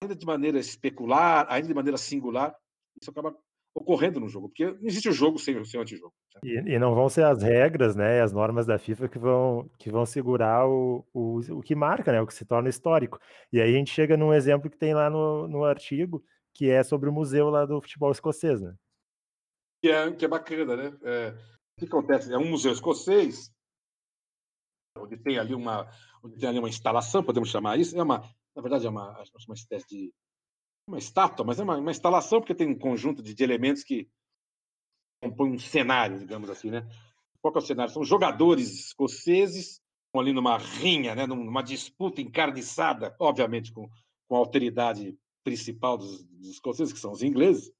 ainda de maneira especular, ainda de maneira singular, isso acaba ocorrendo no jogo, porque não existe o jogo sem, sem o antijogo. Né? E, e, não vão ser as regras, né, as normas da FIFA que vão, que vão segurar o, o, o que marca, né, o que se torna histórico. E aí a gente chega num exemplo que tem lá no, no artigo, que é sobre o museu lá do futebol escocês, né? Que é, que é bacana, né? É, o que acontece? É um museu escocês, onde tem ali uma, onde tem ali uma instalação, podemos chamar isso, é uma, na verdade é uma, uma espécie de uma estátua, mas é uma, uma instalação porque tem um conjunto de, de elementos que compõem um cenário, digamos assim, né? Qual é o cenário? São jogadores escoceses ali numa rinha, né? numa disputa encarniçada, obviamente com, com a alteridade principal dos, dos escoceses, que são os ingleses,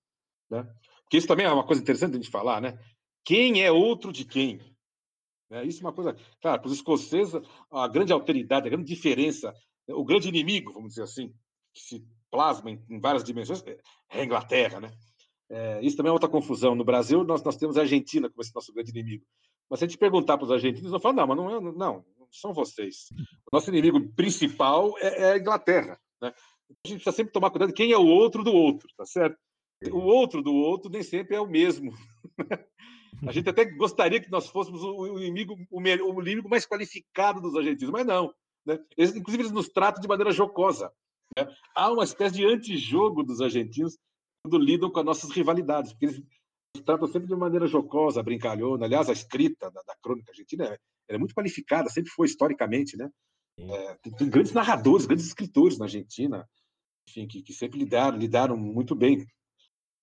né? Porque isso também é uma coisa interessante de a gente falar, né? Quem é outro de quem? É, isso é uma coisa, claro, para os escoceses, a grande alteridade, a grande diferença, o grande inimigo, vamos dizer assim, que se plasma em, em várias dimensões, é a Inglaterra, né? É, isso também é outra confusão. No Brasil, nós, nós temos a Argentina como esse nosso grande inimigo. Mas se a gente perguntar para os argentinos, vão falar, não, mas não, é, não, não são vocês. O nosso inimigo principal é, é a Inglaterra. Né? A gente precisa sempre tomar cuidado de quem é o outro do outro, tá certo? O outro do outro nem sempre é o mesmo. A gente até gostaria que nós fôssemos o, inimigo, o, o inimigo mais qualificado dos argentinos, mas não. Né? Eles, inclusive, eles nos tratam de maneira jocosa. Né? Há uma espécie de antijogo dos argentinos quando lidam com as nossas rivalidades, porque eles tratam sempre de maneira jocosa, brincalhona. Aliás, a escrita da, da crônica argentina é, é, muito qualificada, sempre foi historicamente, né? É, tem, tem, grandes narradores, grandes escritores na Argentina, enfim, que, que sempre lidaram, lidaram muito bem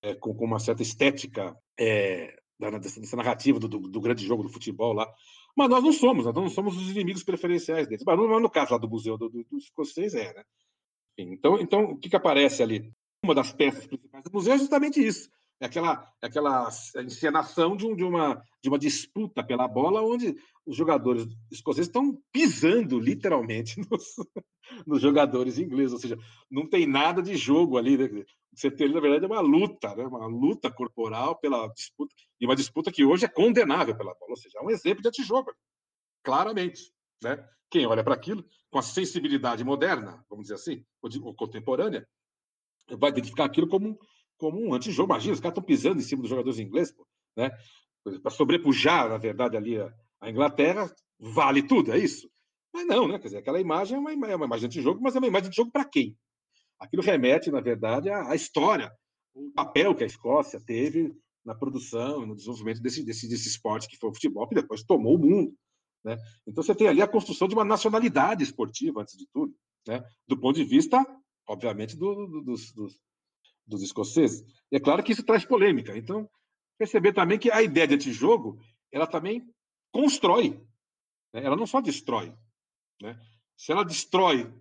é, com, com, uma certa estética é, da, dessa, dessa, narrativa do, do, do, grande jogo do futebol lá. Mas nós não somos, nós não somos os inimigos preferenciais deles. Mas no, no caso lá do Museu do, do, do Escocês é, né? Então, então, o que, que aparece ali? Uma das peças principais do museu é justamente isso. É aquela, é aquela encenação de, um, de, uma, de uma disputa pela bola, onde os jogadores escoceses estão pisando literalmente nos, nos jogadores ingleses. Ou seja, não tem nada de jogo ali. Né? Você tem, na verdade, é uma luta, né? uma luta corporal pela disputa, e uma disputa que hoje é condenável pela bola. Ou seja, é um exemplo de antijogo, claramente. Né? Quem olha para aquilo com a sensibilidade moderna, vamos dizer assim, ou, contemporânea, vai identificar aquilo como, como um antijogo. Imagina, os caras estão pisando em cima dos jogadores ingleses, pô, né? Para sobrepujar, na verdade, ali a, a, Inglaterra, vale tudo, é isso? Mas não, né? Quer dizer, aquela imagem é uma, é uma imagem de antijogo, mas é uma imagem de jogo para quem? Aquilo remete, na verdade, à, à, história, o papel que a Escócia teve na produção, no desenvolvimento desse, desse, desse esporte que foi o futebol, que depois tomou o mundo. Né? Então você tem ali a construção de uma nacionalidade esportiva, antes de tudo, né? do ponto de vista, obviamente, do, do, dos, dos, dos, escoceses. E é claro que isso traz polêmica. Então, perceber também que a ideia de antijogo, ela também constrói, né? ela não só destrói. Né? Se ela destrói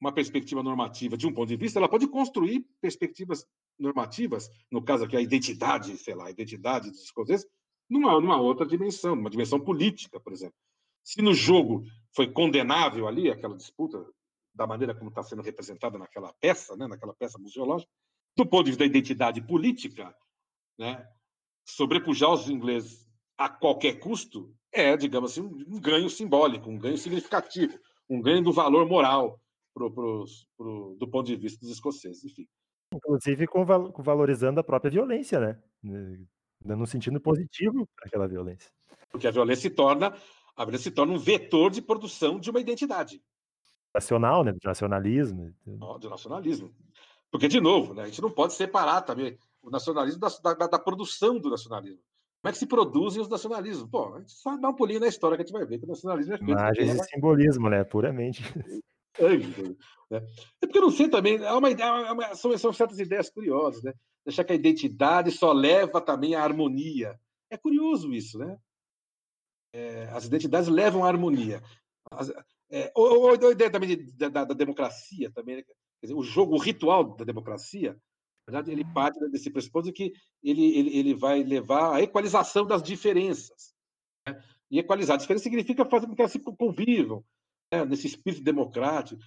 uma perspectiva normativa de um ponto de vista, ela pode construir perspectivas normativas, no caso aqui a identidade, sei lá, a identidade dos escoceses, numa, numa outra dimensão, numa dimensão política, por exemplo. Se no jogo foi condenável ali aquela disputa, da maneira como está sendo representada naquela peça, né, naquela peça museológica, do ponto de vista da identidade política, né, sobrepujar os ingleses a qualquer custo é, digamos assim, um ganho simbólico, um ganho significativo, um ganho do valor moral pro, pro, pro, do ponto de vista dos escoceses, enfim. Inclusive valorizando a própria violência, né? Dando um sentido positivo para aquela violência. Porque a violência se torna a violência se torna um vetor de produção de uma identidade. Nacional, né? Do nacionalismo. Do nacionalismo. Porque, de novo, né, a gente não pode separar também o nacionalismo da, da, da produção do nacionalismo. Como é que se produzem os nacionalismos? Pô, a gente só dá um pulinho na história que a gente vai ver que o nacionalismo é feito. Imagens e simbolismo, né? Puramente. É, né? é porque eu não sei também, há uma, há uma, são, são certas ideias curiosas, né? Deixar que a identidade só leva também à harmonia. É curioso isso, né? É, as identidades levam à harmonia. As, é, ou, ou, a ideia também de, da, da, democracia, também, né? dizer, o jogo, o ritual da democracia, na verdade, ele parte desse pressuposto que ele, ele, ele vai levar à equalização das diferenças. Né? E equalizar a diferença significa fazer com que elas se convivam né? nesse espírito democrático.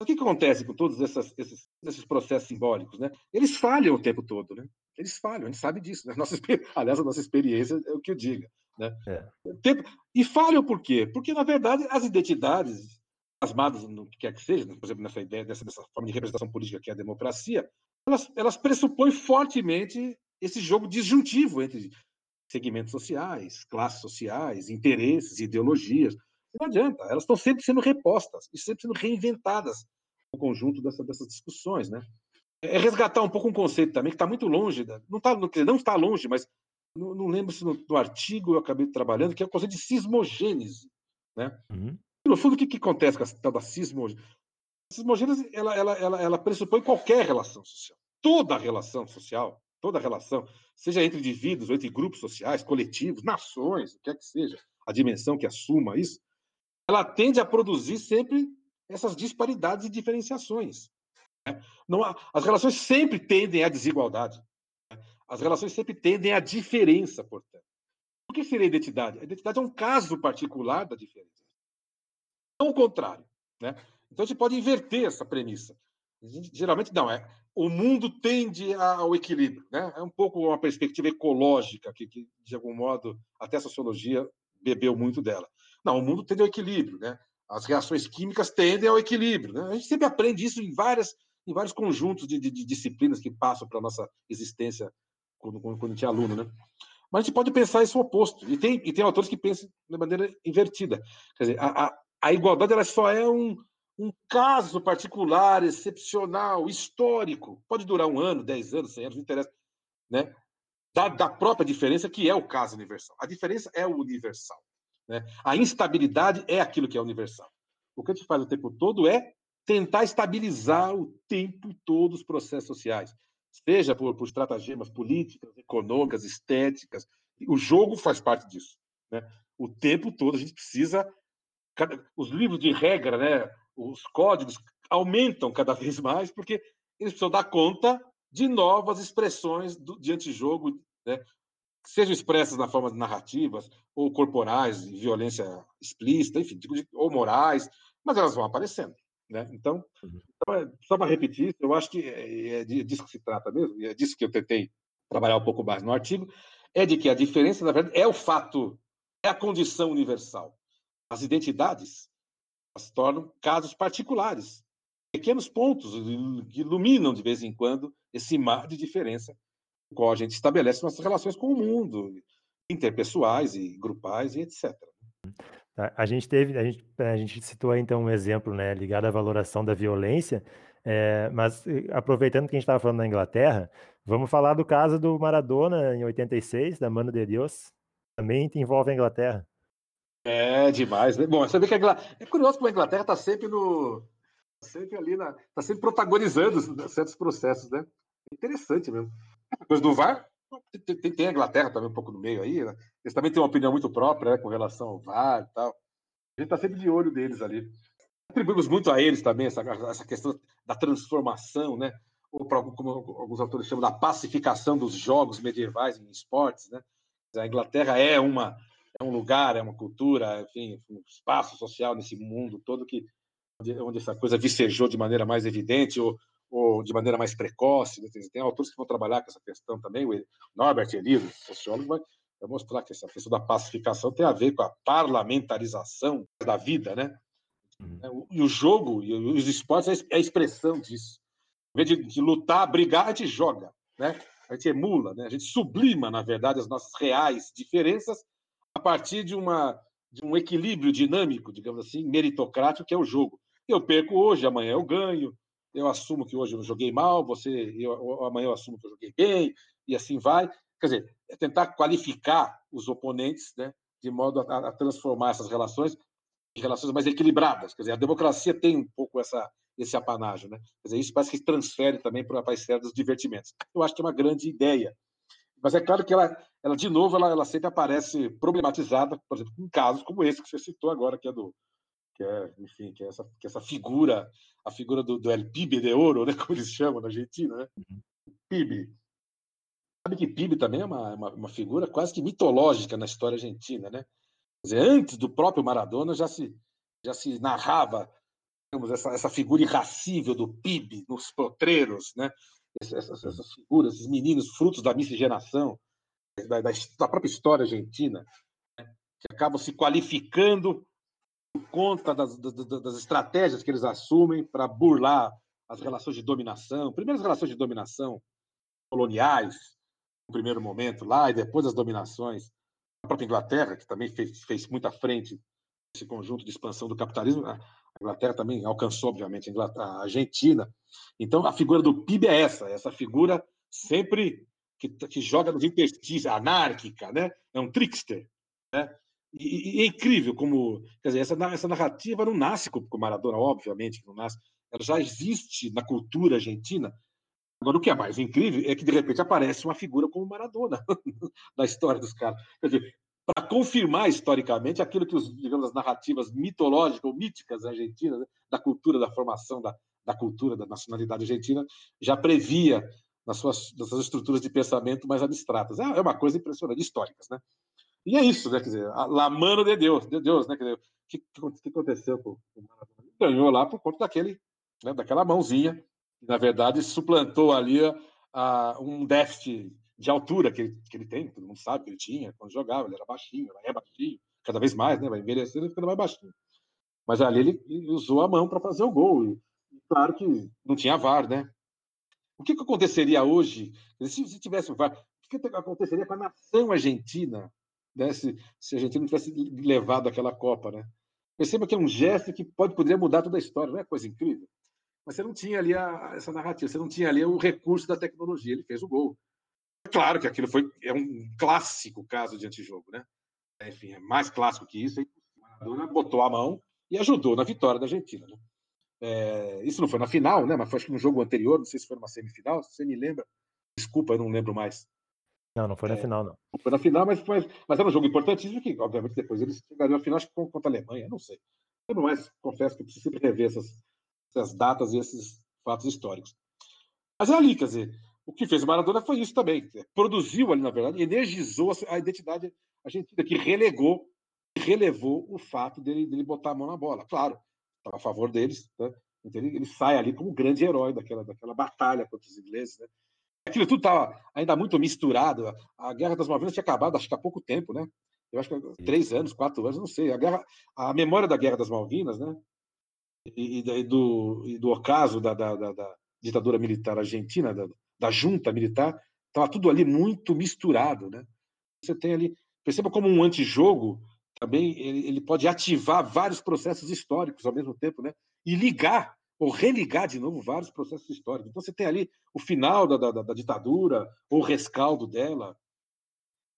O que acontece com todos essas, esses, esses processos simbólicos? Né? Eles falham o tempo todo. Né? Eles falham, a gente sabe disso. Né? Nossa, aliás, a nossa experiência é o que eu diga. Né? É. E falham por quê? Porque, na verdade, as identidades plasmadas no que quer que seja, por exemplo, nessa ideia, dessa, dessa forma de representação política que é a democracia, elas, elas pressupõem fortemente esse jogo disjuntivo entre segmentos sociais, classes sociais, interesses, ideologias. Não adianta, elas estão sempre sendo repostas e sempre sendo reinventadas no conjunto dessa, dessas discussões, né? É resgatar um pouco um conceito também que está muito longe, não, tá, não está longe, mas não, não lembro se no, no, artigo eu acabei trabalhando, que é o conceito de sismogênese. Né? Uhum. No fundo, o que, que acontece com a tal da sismogênese? A sismogênese ela, ela, ela, ela pressupõe qualquer relação social. Toda relação social, toda relação, seja entre indivíduos ou entre grupos sociais, coletivos, nações, o que quer que seja, a dimensão que assuma isso, ela tende a produzir sempre essas disparidades e diferenciações. Né? Não há, as relações sempre tendem à desigualdade. As relações sempre tendem à diferença, portanto. O que seria identidade? A identidade é um caso particular da diferença. Não o contrário. Né? Então a gente pode inverter essa premissa. geralmente não, é o mundo tende ao equilíbrio. Né? É um pouco uma perspectiva ecológica, que, que de algum modo até a sociologia bebeu muito dela. Não, o mundo tende ao equilíbrio. Né? As reações químicas tendem ao equilíbrio. Né? A gente sempre aprende isso em, várias, em vários conjuntos de, de, de disciplinas que passam para nossa existência quando, quando, tinha aluno, né? Mas a gente pode pensar isso oposto. E tem, e tem autores que pensam de maneira invertida. Quer dizer, a, a, a igualdade ela só é um, um caso particular, excepcional, histórico. Pode durar um ano, dez anos, cem anos, não interessa. Né? Da, da própria diferença, que é o caso universal. A diferença é o universal. Né? A instabilidade é aquilo que é universal. O que a gente faz o tempo todo é tentar estabilizar o tempo todo os processos sociais, seja por, por estratagemas políticas, econômicas, estéticas. O jogo faz parte disso. Né? O tempo todo a gente precisa. Cada, os livros de regra, né, os códigos aumentam cada vez mais, porque eles precisam dar conta de novas expressões do, de antijogo, né, sejam expressas na forma de narrativas, ou corporais, violência explícita, enfim, ou morais, mas elas vão aparecendo. Né? Então, uhum. então é, só para repetir, eu acho que é, é disso que se trata mesmo, e é disso que eu tentei trabalhar um pouco mais no artigo, é de que a diferença, na verdade, é o fato, é a condição universal. As identidades se tornam casos particulares, pequenos pontos que iluminam de vez em quando esse mar de diferença com qual a gente estabelece nossas relações com o mundo, interpessoais e grupais e etc. A gente teve, a gente, a gente citou aí então um exemplo, né, ligado à valoração da violência, é, mas eh, aproveitando que a gente estava falando na Inglaterra, vamos falar do caso do Maradona em 86, da Mano de Deus, também envolve a Inglaterra. É demais, né? Bom, você vê que a Inglaterra... é curioso como a Inglaterra está sempre no, sempre ali na, está sempre protagonizando certos processos, né? Interessante mesmo. Coisa do VAR, tem, tem, a Inglaterra também um pouco no meio aí, né? Eles também têm uma opinião muito própria né, com relação ao VAR e tal. A gente está sempre de olho deles ali. Atribuímos muito a eles também essa, essa questão da transformação, né? Ou pra, como alguns autores chamam, da pacificação dos jogos medievais em esportes, né? A Inglaterra é uma é um lugar, é uma cultura, enfim, um espaço social nesse mundo todo que onde, onde essa coisa vicejou de maneira mais evidente ou, ou de maneira mais precoce. Né? Tem autores que vão trabalhar com essa questão também. O Norbert Elias, sociólogo, vai, vai mostrar que essa questão da pacificação tem a ver com a parlamentarização da vida, né? Uhum. E o jogo e os esportes é a expressão disso. Em vez de, de, lutar, brigar, a gente joga, né? A gente emula, né? A gente sublima, na verdade, as nossas reais diferenças a partir de uma de um equilíbrio dinâmico, digamos assim, meritocrático, que é o jogo. Eu perco hoje, amanhã eu ganho, eu assumo que hoje eu joguei mal, você, eu, amanhã eu assumo que eu joguei bem, e assim vai. Quer dizer, é tentar qualificar os oponentes, né, de modo a, a transformar essas relações em relações mais equilibradas. Quer dizer, a democracia tem um pouco essa, esse apanágio, né? Quer dizer, isso parece que transfere também para a esfera dos divertimentos. Eu acho que é uma grande ideia. Mas é claro que ela, ela de novo, ela, ela sempre aparece problematizada, por exemplo, em casos como esse que você citou agora, que é do, que é, enfim, que é essa, que é essa figura, a figura do, do El Pibe de Ouro, né, como eles chamam na Argentina, né? Uhum. PIB. Sabe que PIB também é uma, uma, uma, figura quase que mitológica na história argentina, né? Quer dizer, antes do próprio Maradona já se, já se narrava digamos, essa, essa figura irracível do PIB nos potreiros, né? Essas, essas, figuras, esses meninos frutos da miscigenação, da, da, da própria história argentina, né? que acabam se qualificando conta das, das, das estratégias que eles assumem para burlar as relações de dominação, primeiras relações de dominação coloniais, no primeiro momento lá, e depois as dominações da própria Inglaterra, que também fez, fez muita frente nesse conjunto de expansão do capitalismo. A Inglaterra também alcançou, obviamente, a Argentina. Então, a figura do PIB é essa, essa figura sempre que, que joga nos interstícios, anárquica, né? é um trickster. Né? E, e, é incrível como. Quer dizer, essa, essa narrativa não nasce com o Maradona, obviamente que não nasce. Ela já existe na cultura argentina. Agora, o que é mais incrível é que, de repente, aparece uma figura como Maradona na história dos caras. Quer dizer, para confirmar historicamente aquilo que os, digamos, as narrativas mitológicas ou míticas argentinas, né, da cultura, da formação da, da cultura, da nacionalidade argentina, já previa nas suas, nas suas estruturas de pensamento mais abstratas. É, é uma coisa impressionante, históricas, né? E é isso, né? Quer dizer, la mano de Deus, de Deus, né? Quer dizer, o que, que aconteceu com o Maradona? Ganhou lá por conta daquele, né, daquela mãozinha, que na verdade suplantou ali a, a, um déficit de altura que ele, que ele tem, todo mundo sabe que ele tinha quando jogava, ele era baixinho, ele é baixinho, cada vez mais, né? Vai envelhecendo e ficando mais baixinho. Mas ali ele, ele usou a mão para fazer o gol. E, claro que não tinha VAR, né? O que, que aconteceria hoje se, se tivesse VAR? que aconteceria com a nação argentina né, se, se a Argentina não tivesse levado aquela Copa, né? Perceba que é um gesto que pode poderia mudar toda a história, não é coisa incrível? Mas você não tinha ali a, essa narrativa, você não tinha ali o recurso da tecnologia, ele fez o gol. Claro que aquilo foi é um clássico caso de antijogo, né? Enfim, é mais clássico que isso. Maradona botou a mão e ajudou na vitória da Argentina. Né? É, isso não foi na final, né? Mas foi acho que no jogo anterior, não sei se foi numa semifinal, se você me lembra. Desculpa, eu não lembro mais. Não, não foi na é, final, não. Não foi na final, mas, mas, mas era um jogo importantíssimo que, obviamente, depois eles chegariam à final acho que contra a Alemanha, não sei. Eu não mais confesso que preciso sempre rever essas, essas datas e esses fatos históricos. Mas é ali, quer dizer, o que fez o Maradona foi isso também. Produziu ali, na verdade, energizou a identidade argentina, que relegou, relevou o fato dele, dele botar a mão na bola. Claro, estava a favor deles, né? então ele, ele, sai ali como grande herói daquela, daquela batalha contra os ingleses, né? Aquilo tudo estava ainda muito misturado. A Guerra das Malvinas tinha acabado, acho que há pouco tempo, né? Eu acho que três anos, quatro anos, não sei. A, guerra, a memória da Guerra das Malvinas, né? E, e do, e do ocaso da, da, da, da, ditadura militar argentina, da, da junta militar, estava tudo ali muito misturado, né? Você tem ali, perceba como um antijogo também ele, ele pode ativar vários processos históricos ao mesmo tempo, né? E ligar ou religar de novo vários processos históricos. Então você tem ali o final da, da, da ditadura, ou o rescaldo dela,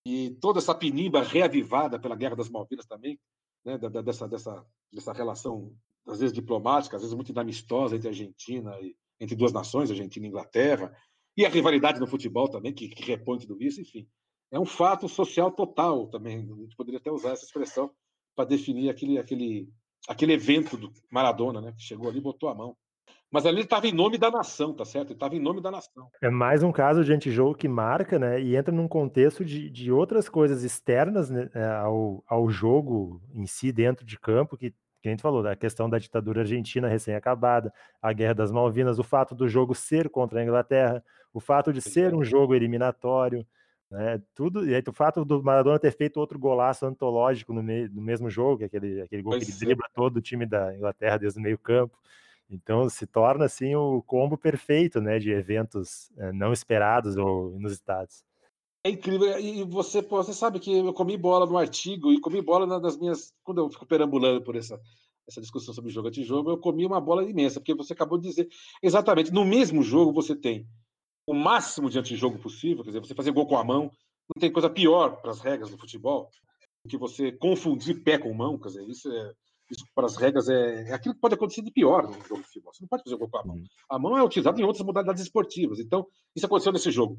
e toda essa pinimba reavivada pela Guerra das Malvinas também, né, dessa, dessa, dessa relação, às vezes diplomática, às vezes muito amistosa entre Argentina e entre duas nações, Argentina e Inglaterra, e a rivalidade no futebol também, que, que repõe tudo isso, enfim. É um fato social total também, a gente poderia até usar essa expressão para definir aquele, aquele, aquele evento do Maradona, né? Que chegou ali e botou a mão. Mas ali ele estava em nome da nação, tá certo? Ele estava em nome da nação. É mais um caso de antijogo que marca, né? E entra num contexto de, de outras coisas externas né, é, ao, ao jogo em si, dentro de campo, que, que a gente falou, da questão da ditadura argentina recém-acabada, a Guerra das Malvinas, o fato do jogo ser contra a Inglaterra, o fato de ser um jogo eliminatório. Né, tudo, e aí, o fato do Maradona ter feito outro golaço antológico no, meio, no mesmo jogo, aquele, aquele gol pois que ele dribla todo o time da Inglaterra desde o meio campo. Então se torna assim o combo perfeito, né, de eventos é, não esperados ou inusitados. É incrível, e você, pô, você sabe que eu comi bola no artigo e comi bola nas minhas, quando eu fico perambulando por essa essa discussão sobre jogo anti-jogo, eu comi uma bola imensa, porque você acabou de dizer exatamente, no mesmo jogo você tem o máximo de antijogo possível, quer dizer, você fazer gol com a mão, não tem coisa pior para as regras do futebol do que você confundir pé com mão, quer dizer, isso é isso para as regras é, é aquilo que pode acontecer de pior no jogo de futebol. Você não pode fazer gol com a mão. A mão é utilizada em outras modalidades esportivas. Então, isso aconteceu nesse jogo.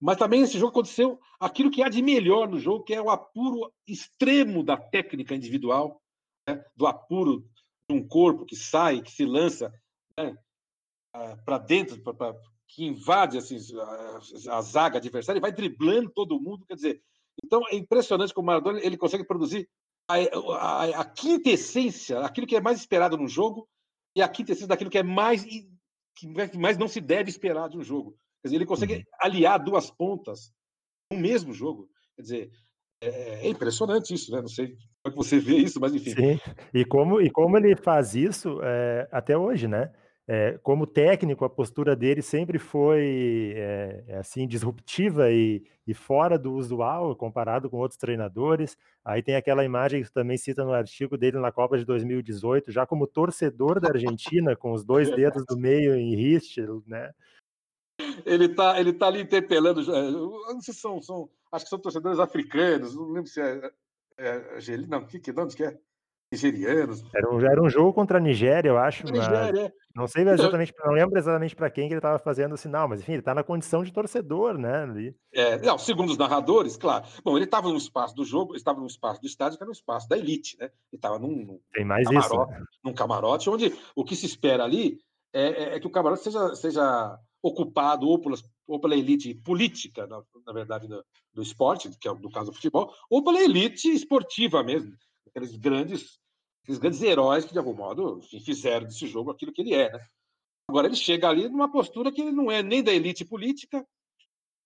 Mas também nesse jogo aconteceu aquilo que há de melhor no jogo, que é o apuro extremo da técnica individual, né? do apuro de um corpo que sai, que se lança né? para dentro, pra, que invade assim, a, a, zaga adversária e vai driblando todo mundo. Quer dizer, então é impressionante como o Maradona ele consegue produzir a, a, a quintessência, aquilo que é mais esperado no jogo e a quintessência daquilo que é mais que mais não se deve esperar de um jogo. Quer dizer, ele consegue uhum. aliar duas pontas no mesmo jogo. Quer dizer, é, é impressionante isso, né? Não sei como é que você vê isso, mas enfim. Sim, e como, e como ele faz isso é, até hoje, né? É, como técnico, a postura dele sempre foi é, é, assim disruptiva e, e, fora do usual comparado com outros treinadores. Aí tem aquela imagem que também cita no artigo dele na Copa de 2018, já como torcedor da Argentina, com os dois dedos do meio em riste, né? Ele tá, ele tá ali interpelando. Não sei se são, são, acho que são torcedores africanos. Não lembro se é, é, é não, que, que, de onde que é? Nigerianos. Era um, era um jogo contra a Nigéria, eu acho. Nigéria, é. Não sei exatamente, não lembro exatamente para quem que ele estava fazendo o sinal, mas enfim, ele está na condição de torcedor, né? Ali. É, não, segundo os narradores, claro. Bom, ele estava no espaço do jogo, estava no espaço do estádio, que era no espaço da elite, né? Ele estava num, num, Tem mais camarote, isso, né? num camarote, onde o que se espera ali é, é, é que o camarote seja, seja ocupado ou, pelas, ou pela elite política, na, na verdade, do, do, esporte, que é no caso do futebol, ou pela elite esportiva mesmo, aqueles grandes, aqueles grandes heróis que, de algum modo, enfim, fizeram desse jogo aquilo que ele é, né? Agora, ele chega ali numa postura que ele não é nem da elite política,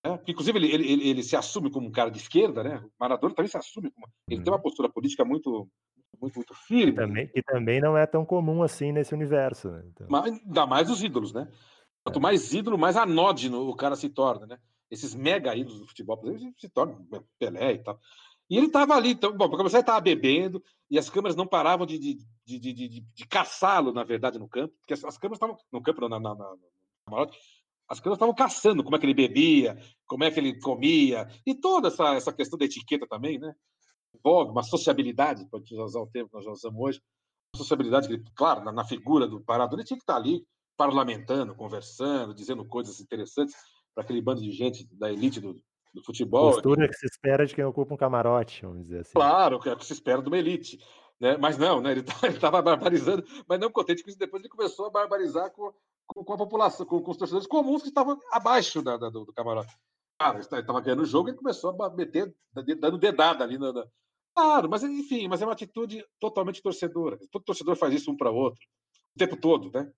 né? inclusive ele, ele, ele, se assume como um cara de esquerda, né? O Maradona também se assume como. Ele tem uma uhum. postura política muito, muito, muito firme. E também, e também não é tão comum assim nesse universo. Né? Então... Mas, ainda mais os ídolos, né? Quanto é. mais ídolo, mais anódino o cara se torna, né? esses mega ídolos do futebol, por exemplo, se tornam Pelé e tal. E ele estava ali, então, bom, para começar, ele estava bebendo, e as câmeras não paravam de, de, de, de, de, caçá-lo, na verdade, no campo, porque as, as câmeras estavam. No campo, não, na, na, na, na as câmeras estavam caçando como é que ele bebia, como é que ele comia, e toda essa, essa questão da etiqueta também, né? Envolve uma sociabilidade, pode usar o termo que nós já usamos hoje, sociabilidade que, claro, na, na figura do parador, ele tinha que estar ali parlamentando, conversando, dizendo coisas interessantes para aquele bando de gente da elite do, do futebol. Postura que se espera de quem ocupa um camarote, vamos dizer assim. Claro, que é o que se espera de uma elite. Né? Mas não, né? ele tá, estava barbarizando, mas não contente com isso, depois ele começou a barbarizar com, com, a população, com, com, os torcedores comuns que estavam abaixo da, da, do, do, camarote. Cara, ele estava ganhando o jogo e começou a meter, dando dedada ali. Na, na... Claro, mas enfim, mas é uma atitude totalmente torcedora. Todo torcedor faz isso um para outro, o tempo todo, né?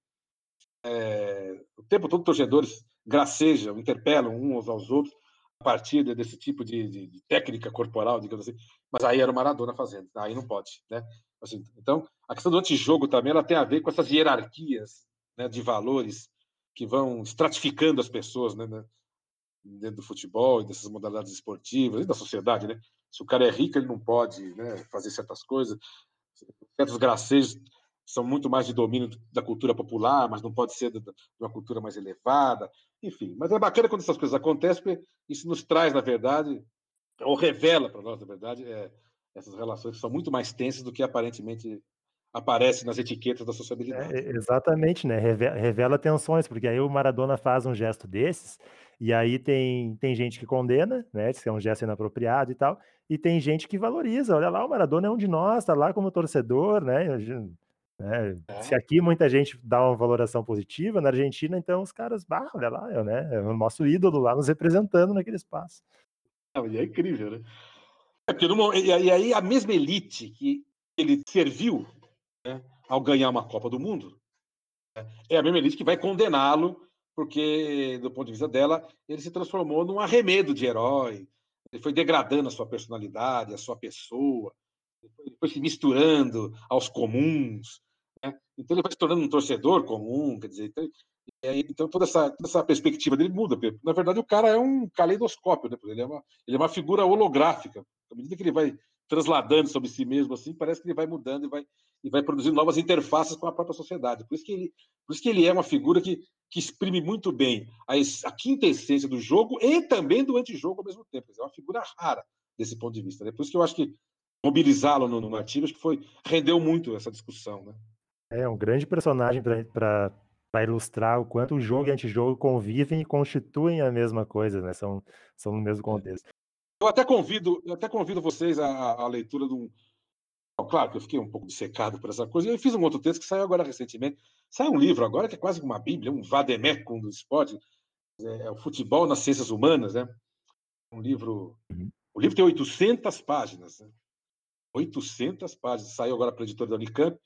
É, o tempo todo torcedores gracejam, interpelam uns aos outros a partir desse tipo de, de, de, técnica corporal, digamos assim. Mas aí era o Maradona fazendo, aí não pode, né? Assim, então, a questão do antijogo também ela tem a ver com essas hierarquias né, de valores que vão estratificando as pessoas né, né, dentro do futebol e dessas modalidades esportivas e da sociedade, né? Se o cara é rico, ele não pode né, fazer certas coisas, certos gracejos são muito mais de domínio da cultura popular, mas não pode ser de uma cultura mais elevada, enfim. Mas é bacana quando essas coisas acontecem, porque isso nos traz, na verdade, ou revela para nós, na verdade, é, essas relações que são muito mais tensas do que aparentemente aparece nas etiquetas da sociabilidade. É, exatamente, né? Revela, revela, tensões, porque aí o Maradona faz um gesto desses, e aí tem, tem gente que condena, né? Diz que é um gesto inapropriado e tal, e tem gente que valoriza. Olha lá, o Maradona é um de nós, tá lá como torcedor, né? Né? É. Se aqui muita gente dá uma valoração positiva, na Argentina, então os caras, bah, olha lá, é, né? é o nosso ídolo lá nos representando naquele espaço. e é incrível, né? É no, e, aí a mesma elite que ele serviu né, ao ganhar uma Copa do Mundo né, é a mesma elite que vai condená-lo, porque, do ponto de vista dela, ele se transformou num arremedo de herói, ele foi degradando a sua personalidade, a sua pessoa, ele foi se misturando aos comuns, né? Então ele vai se tornando um torcedor comum, quer dizer, então, então toda, essa, toda essa perspectiva dele muda. Na verdade, o cara é um caleidoscópio, né? ele, é uma, ele é uma figura holográfica. À medida que ele vai transladando sobre si mesmo, assim, parece que ele vai mudando e vai, e vai produzindo novas interfaces com a própria sociedade. Por isso que ele, por isso que ele é uma figura que, que exprime muito bem a, a quinta essência do jogo e também do antijogo ao mesmo tempo. É uma figura rara desse ponto de vista. Né? Por isso que eu acho que mobilizá-lo no, no artigo acho que foi rendeu muito essa discussão. Né? É um grande personagem para ilustrar o quanto o jogo e antijogo convivem e constituem a mesma coisa, né? São, são no mesmo contexto. Eu até convido, eu até convido vocês à, à leitura de um. Claro que eu fiquei um pouco dissecado por essa coisa. Eu fiz um outro texto que saiu agora recentemente. Sai um livro agora que é quase uma bíblia, um vademecum do esporte. É, é o Futebol nas Ciências Humanas, né? Um livro. Uhum. O livro tem 800 páginas. Né? 800 páginas. Saiu agora para a editora da Unicamp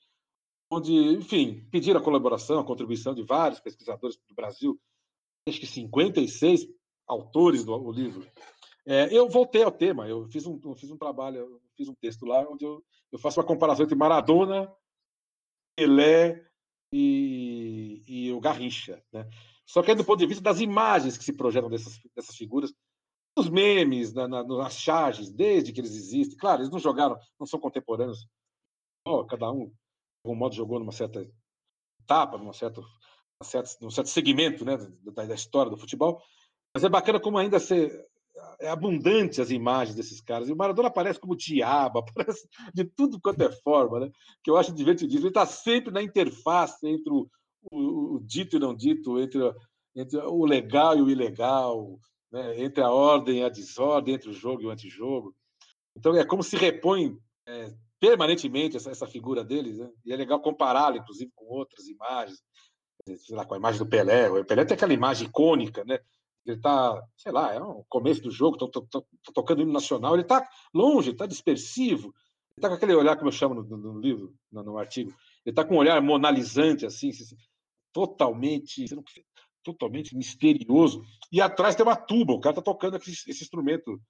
onde, enfim, pediram a colaboração, a contribuição de vários pesquisadores do Brasil, acho que 56 autores do, livro. É, eu voltei ao tema, eu fiz um, eu fiz um trabalho, fiz um texto lá onde eu, eu faço uma comparação entre Maradona, Pelé e, e o Garrincha. Né? Só que aí do ponto de vista das imagens que se projetam dessas, dessas figuras, os memes, na, na, nas charges, desde que eles existem. Claro, eles não jogaram, não são contemporâneos. Oh, cada um algum modo jogou numa certa etapa, numa certa, numa certa, num certo segmento né, da, da, história do futebol. Mas é bacana como ainda ser, é abundante as imagens desses caras. E o Maradona aparece como diabo, aparece de tudo quanto é forma, né? Que eu acho divertidíssimo. Ele está sempre na interface entre o, o, o, dito e não dito, entre, entre o legal e o ilegal, né? entre a ordem e a desordem, entre o jogo e o antijogo. Então é como se repõe é, permanentemente essa, essa figura deles, né? e é legal compará-la, inclusive, com outras imagens, sei lá, com a imagem do Pelé. O Pelé tem aquela imagem icônica, né? Ele está, sei lá, é o começo do jogo, tô, tô, tô, tô tocando o hino nacional, ele está longe, está dispersivo, ele está com aquele olhar, como eu chamo no, no livro, no, no, artigo, ele está com um olhar monalizante, assim, totalmente, totalmente misterioso. E atrás tem uma tuba, o cara está tocando esse, esse instrumento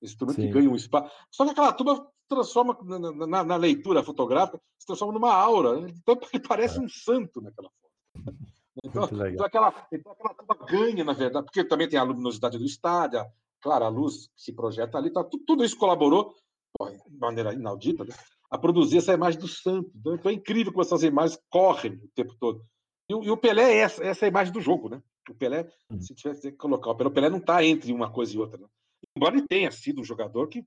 esse Sim. que ganha um espaço. Só que aquela tuba transforma na, na, na, leitura fotográfica, se transforma numa aura. Né? Então ele parece é. um santo naquela foto. Então, então, aquela, então aquela turma ganha, na verdade, porque também tem a luminosidade do estádio, claro, a luz que se projeta ali, tá, tudo, tudo isso colaborou, de maneira inaudita, né, a produzir essa imagem do santo. Então, então, é incrível como essas imagens correm o tempo todo. E, e o Pelé é essa, essa é a imagem do jogo, né? O Pelé, uhum. se tivesse que colocar, o Pelé, o Pelé não está entre uma coisa e outra, né? Embora ele tenha sido um jogador que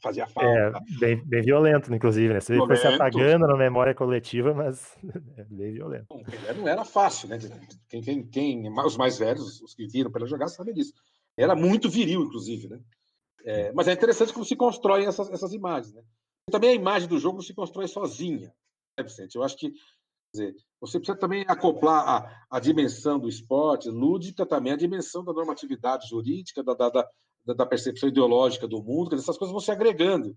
fazia falta. É, bem, bem violento, inclusive, né? Você violento. foi se apagando na memória coletiva, mas é bem violento. O Pelé não era fácil, né? Quem, quem, quem, os mais velhos, os que viram Pelé jogar, sabem disso. Era muito viril, inclusive, né? É, mas é interessante como se constroem essas, essas imagens, né? E também a imagem do jogo não se constrói sozinha, né, Vicente? Eu acho que dizer, você precisa também acoplar a, a dimensão do esporte, lúdica também, a dimensão da normatividade jurídica, da, da, da, da percepção ideológica do mundo, que essas coisas vão se agregando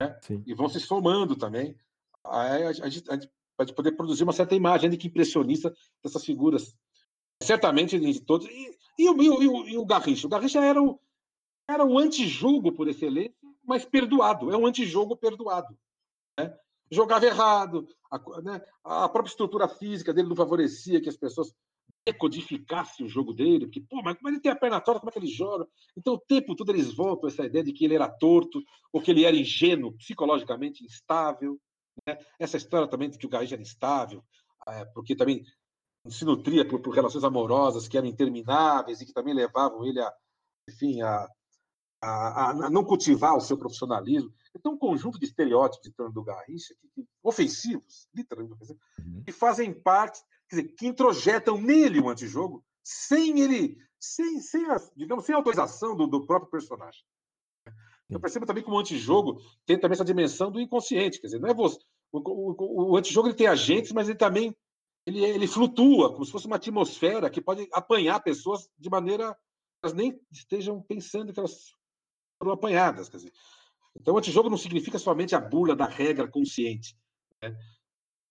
né? e vão se somando também. Aí a, a, gente, a gente pode poder produzir uma certa imagem que impressionista dessas figuras. Certamente de todos. E, e, o, e, o, e o Garrincha? O Garrincha era o, era um antijogo por excelência, mas perdoado. É um antijogo perdoado. Né? Jogava errado, a, né? a própria estrutura física dele não favorecia que as pessoas decodificassem o jogo dele, porque, pô, mas como ele tem a perna torta, como é que ele joga? Então, o tempo todo eles voltam a essa ideia de que ele era torto, ou que ele era ingênuo, psicologicamente instável. Né? Essa história também de que o Garrincha era instável, é, porque também se nutria por, por, relações amorosas que eram intermináveis e que também levavam ele a, enfim, a, a, a, não cultivar o seu profissionalismo. Então, um conjunto de estereótipos em torno do Garrincha, que, que, ofensivos, literalmente ofensivos, uhum. que fazem parte, dizer, que introjetam nele o antijogo, sem ele, sem, sem a, digamos, sem autorização do, do próprio personagem. Eu percebo também que o antijogo tem também essa dimensão do inconsciente, quer dizer, não é você. O, o, o antijogo ele tem agentes, mas ele também ele, ele flutua, como se fosse uma atmosfera que pode apanhar pessoas de maneira elas nem estejam pensando que elas foram apanhadas. Quer dizer. Então, o antijogo não significa somente a bula da regra consciente. Né?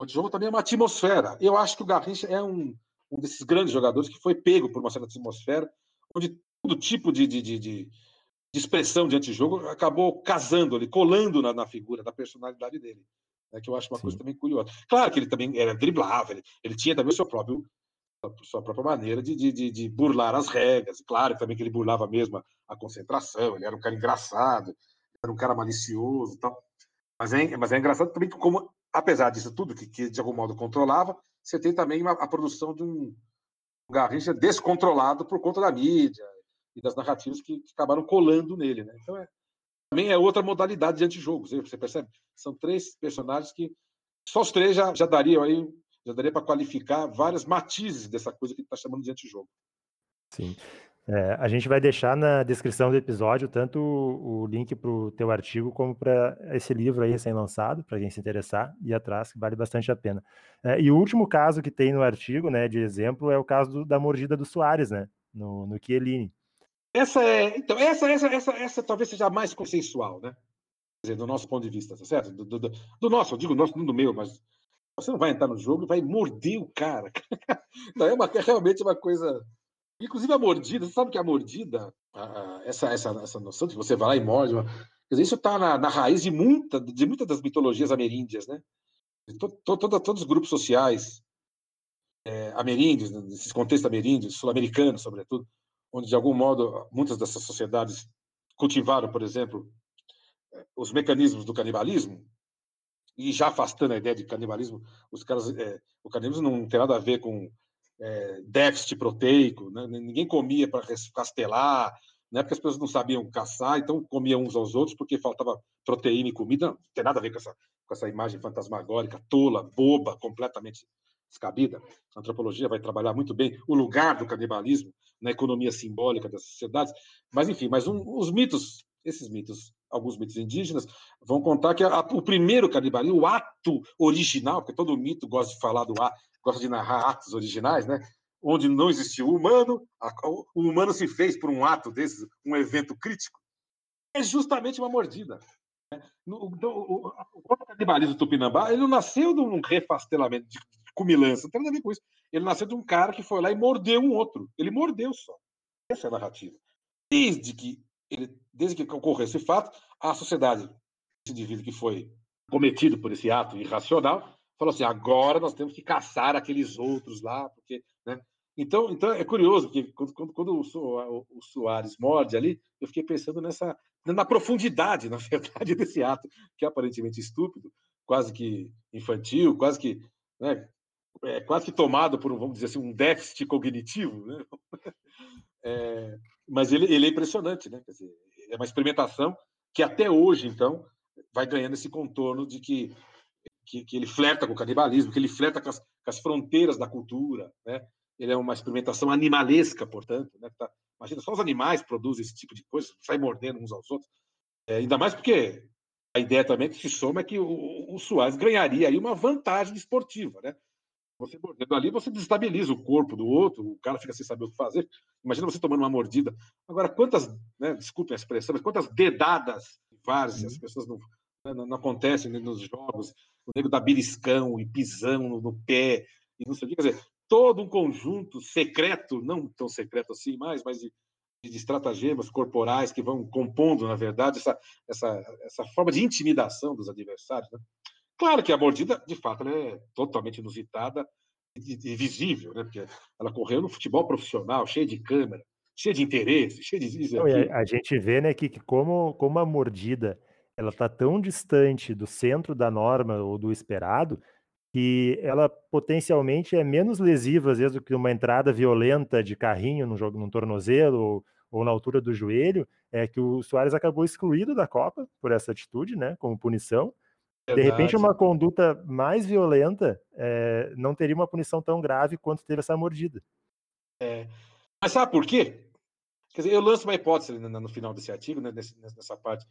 O antijogo também é uma atmosfera. Eu acho que o Garrincha é um, um desses grandes jogadores que foi pego por uma certa atmosfera, onde todo tipo de, de, de, de expressão de antijogo acabou casando ali, colando na, na figura, da personalidade dele. Né, que eu acho uma Sim. coisa também curiosa. Claro que ele também era driblável, ele, ele tinha também o seu próprio sua própria maneira de, de, de, burlar as regras. Claro também que ele burlava mesmo a, a, concentração, ele era um cara engraçado, era um cara malicioso tal. Mas é, mas é engraçado também como, apesar disso tudo, que, que de algum modo controlava, você tem também uma, a produção de um, Garrincha descontrolado por conta da mídia e das narrativas que, que acabaram colando nele. Né? Então, é, também é outra modalidade de antijogo. Você percebe? São três personagens que só os três já, já dariam aí já daria para qualificar vários matizes dessa coisa que está chamando de antijogo. Sim. É, a gente vai deixar na descrição do episódio tanto o, o link para o teu artigo como para esse livro aí recém-lançado, para quem se interessar, e atrás, que vale bastante a pena. É, e o último caso que tem no artigo, né, de exemplo, é o caso do, da mordida do Soares, né, no, no Chiellini. Essa é, então, essa, essa, essa, essa talvez seja a mais consensual, né? Quer dizer, do nosso ponto de vista, tá certo? Do, do, do nosso, eu digo nosso, não do meu, mas você não vai entrar no jogo e vai morder o cara. Não, é, uma, é realmente uma coisa. Inclusive a mordida, você sabe que a mordida, essa, essa, essa noção de você vai lá e morde, isso está na, na, raiz de, muita, de muitas das mitologias ameríndias, né? Todo, todo, todos os grupos sociais é, ameríndios, né, nesses contextos ameríndios, sul-americanos, sobretudo, onde de algum modo muitas dessas sociedades cultivaram, por exemplo, os mecanismos do canibalismo, e já afastando a ideia de canibalismo, os caras, é, o canibalismo não tem nada a ver com é, déficit proteico, né? ninguém comia para castelar, né? porque as pessoas não sabiam caçar, então comiam uns aos outros porque faltava proteína e comida, não, tem nada a ver com essa, com essa imagem fantasmagórica, tola, boba, completamente descabida. A antropologia vai trabalhar muito bem o lugar do canibalismo na economia simbólica das sociedades, mas enfim, mas um, os mitos, esses mitos alguns mitos indígenas, vão contar que a, o primeiro canibalismo, o ato original, porque todo mito gosta de falar do ato, gosta de narrar atos originais, né? Onde não existiu o humano, a, o humano se fez por um ato desses, um evento crítico, é justamente uma mordida. Né? No, então, o, o, o tupinambá, ele não nasceu de um refastelamento de cumilança, não tem nada a ver com isso. Ele nasceu de um cara que foi lá e mordeu um outro. Ele mordeu só. Essa é a narrativa. Desde que ele, desde que ocorreu esse fato, a sociedade, esse indivíduo que foi cometido por esse ato irracional, falou assim: agora nós temos que caçar aqueles outros lá, porque né, Então, então é curioso que quando, quando, quando o, o, Soares morde ali, eu fiquei pensando nessa na profundidade, na verdade, desse ato, que é aparentemente estúpido, quase que infantil, quase que né, é, quase que tomado por, vamos dizer assim, um déficit cognitivo, né? É, mas ele, ele é impressionante, né? Quer dizer, é uma experimentação que até hoje, então, vai ganhando esse contorno de que, que, que ele flerta com o canibalismo, que ele flerta com as, com as, fronteiras da cultura, né? Ele é uma experimentação animalesca, portanto, né? Tá, imagina, só os animais produzem esse tipo de coisa, sai mordendo uns aos outros. É, ainda mais porque a ideia também que se soma é que o, o Soares ganharia aí uma vantagem esportiva, né? Você mordendo ali, você desestabiliza o corpo do outro, o cara fica sem saber o que fazer. Imagina você tomando uma mordida. Agora, quantas, né, desculpem a expressão, mas quantas dedadas várzea, as uhum. pessoas não, né, não, não acontecem nos jogos, o nego dá beliscão e pisão no, no, pé, e não sei o que, quer dizer, todo um conjunto secreto, não tão secreto assim mais, mas de, de estratagemas corporais que vão compondo, na verdade, essa, essa, essa forma de intimidação dos adversários. Né? Claro que a mordida, de fato, é totalmente inusitada e, e visível, né? porque ela correu no futebol profissional, cheio de câmera, cheio de interesse, cheio de. Não, a, a, gente vê né, que, que como, como a mordida ela está tão distante do centro da norma ou do esperado que ela potencialmente é menos lesiva, às vezes, do que uma entrada violenta de carrinho num jogo, num tornozelo ou, ou na altura do joelho, é que o Soares acabou excluído da Copa por essa atitude, né, como punição. Verdade. De repente, uma conduta mais violenta é, não teria uma punição tão grave quanto teve essa mordida. É. Mas sabe por quê? Quer dizer, eu lanço uma hipótese no final desse artigo, né, nessa parte.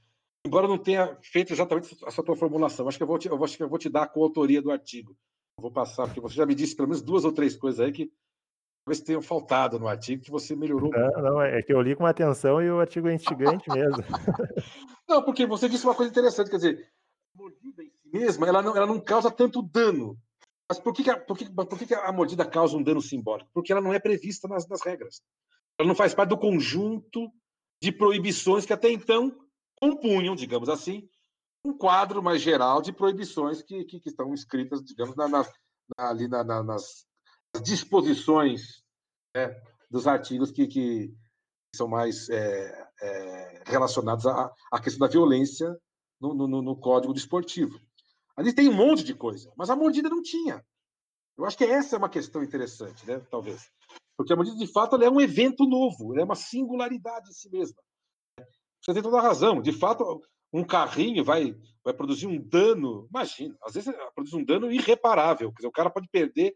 Embora eu não tenha feito exatamente essa tua formulação, acho que eu vou te, eu acho que eu vou te dar a coautoria do artigo. Eu vou passar, porque você já me disse pelo menos duas ou três coisas aí que talvez tenham faltado no artigo, que você melhorou. Não, não, é que eu li com atenção e o artigo é instigante mesmo. não, porque você disse uma coisa interessante, quer dizer, a mordida em si mesma, ela não, ela não causa tanto dano. Mas por que, que, a, por que, por que, que a mordida causa um dano simbólico? Porque ela não é prevista nas, nas regras. Ela não faz parte do conjunto de proibições que até então compunham, digamos assim, um quadro mais geral de proibições que, que, que estão escritas, digamos, na, na, ali na, nas disposições né, dos artigos que, que são mais é, é, relacionados à, à, questão da violência no, no, no, código desportivo. Ali tem um monte de coisa, mas a mordida não tinha. Eu acho que essa é uma questão interessante, né? Talvez. Porque a mordida, de fato, é um evento novo, é uma singularidade em si mesma. Você tem toda a razão. De fato, um carrinho vai, vai produzir um dano. Imagina, às vezes produz um dano irreparável. Quer dizer, o cara pode perder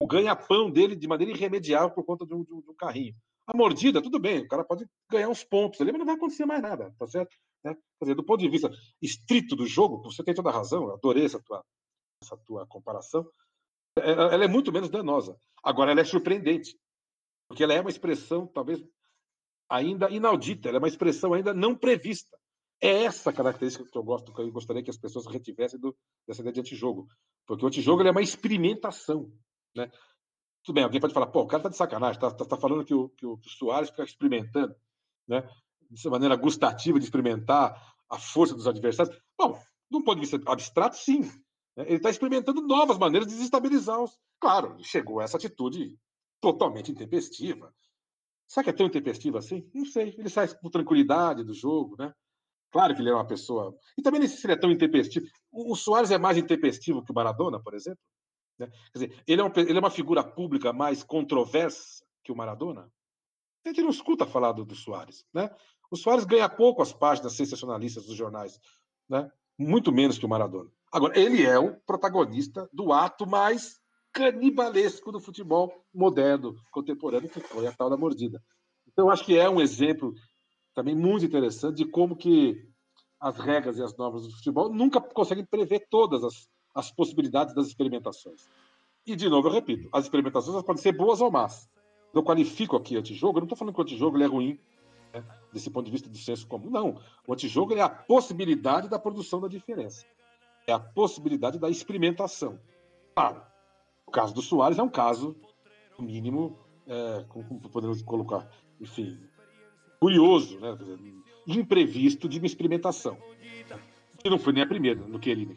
o ganha-pão dele de maneira irremediável por conta um, carrinho. A mordida, tudo bem, o cara pode ganhar uns pontos ali, mas não vai acontecer mais nada, tá certo? Né? Quer dizer, do ponto de vista estrito do jogo, você tem toda a razão, adorei essa tua, essa tua comparação. Ela é muito menos danosa. Agora, ela é surpreendente, porque ela é uma expressão, talvez, ainda inaudita, ela é uma expressão ainda não prevista. É essa característica que eu gosto, que eu gostaria que as pessoas retivessem do, dessa ideia de antijogo. Porque o antijogo é uma experimentação. Né? Tudo bem, alguém pode falar, pô, o cara tá de sacanagem, tá, tá, tá falando que o, que o, Soares fica experimentando, né? De maneira gustativa de experimentar a força dos adversários. Bom, de um ponto de vista abstrato, sim. Né? Ele está experimentando novas maneiras de desestabilizar os. Claro, chegou a essa atitude totalmente intempestiva. Será que é tão intempestivo assim? Não sei. Ele sai com tranquilidade do jogo, né? Claro que ele é uma pessoa. E também nem sei se ele é tão intempestivo. O Soares é mais intempestivo que o Maradona, por exemplo? Né? Quer dizer, ele é, uma, ele é uma figura pública mais controversa que o Maradona? A gente não escuta falar do, do Soares. Né? O Soares ganha pouco as páginas sensacionalistas dos jornais, né? muito menos que o Maradona. Agora, ele é o protagonista do ato mais canibalesco do futebol moderno, contemporâneo, que foi a tal da mordida. Então, acho que é um exemplo também muito interessante de como que as regras e as normas do futebol nunca conseguem prever todas as, as possibilidades das experimentações. E, de novo, eu repito, as experimentações podem ser boas ou más. Eu qualifico aqui antijogo, eu não estou falando que o antijogo é ruim, né, desse ponto de vista do senso comum. Não. O antijogo é a possibilidade da produção da diferença. É a possibilidade da experimentação. Claro, o caso do Soares é um caso, no mínimo, é, como podemos colocar, enfim, curioso, né? imprevisto de uma experimentação. E não foi nem a primeira no Querine.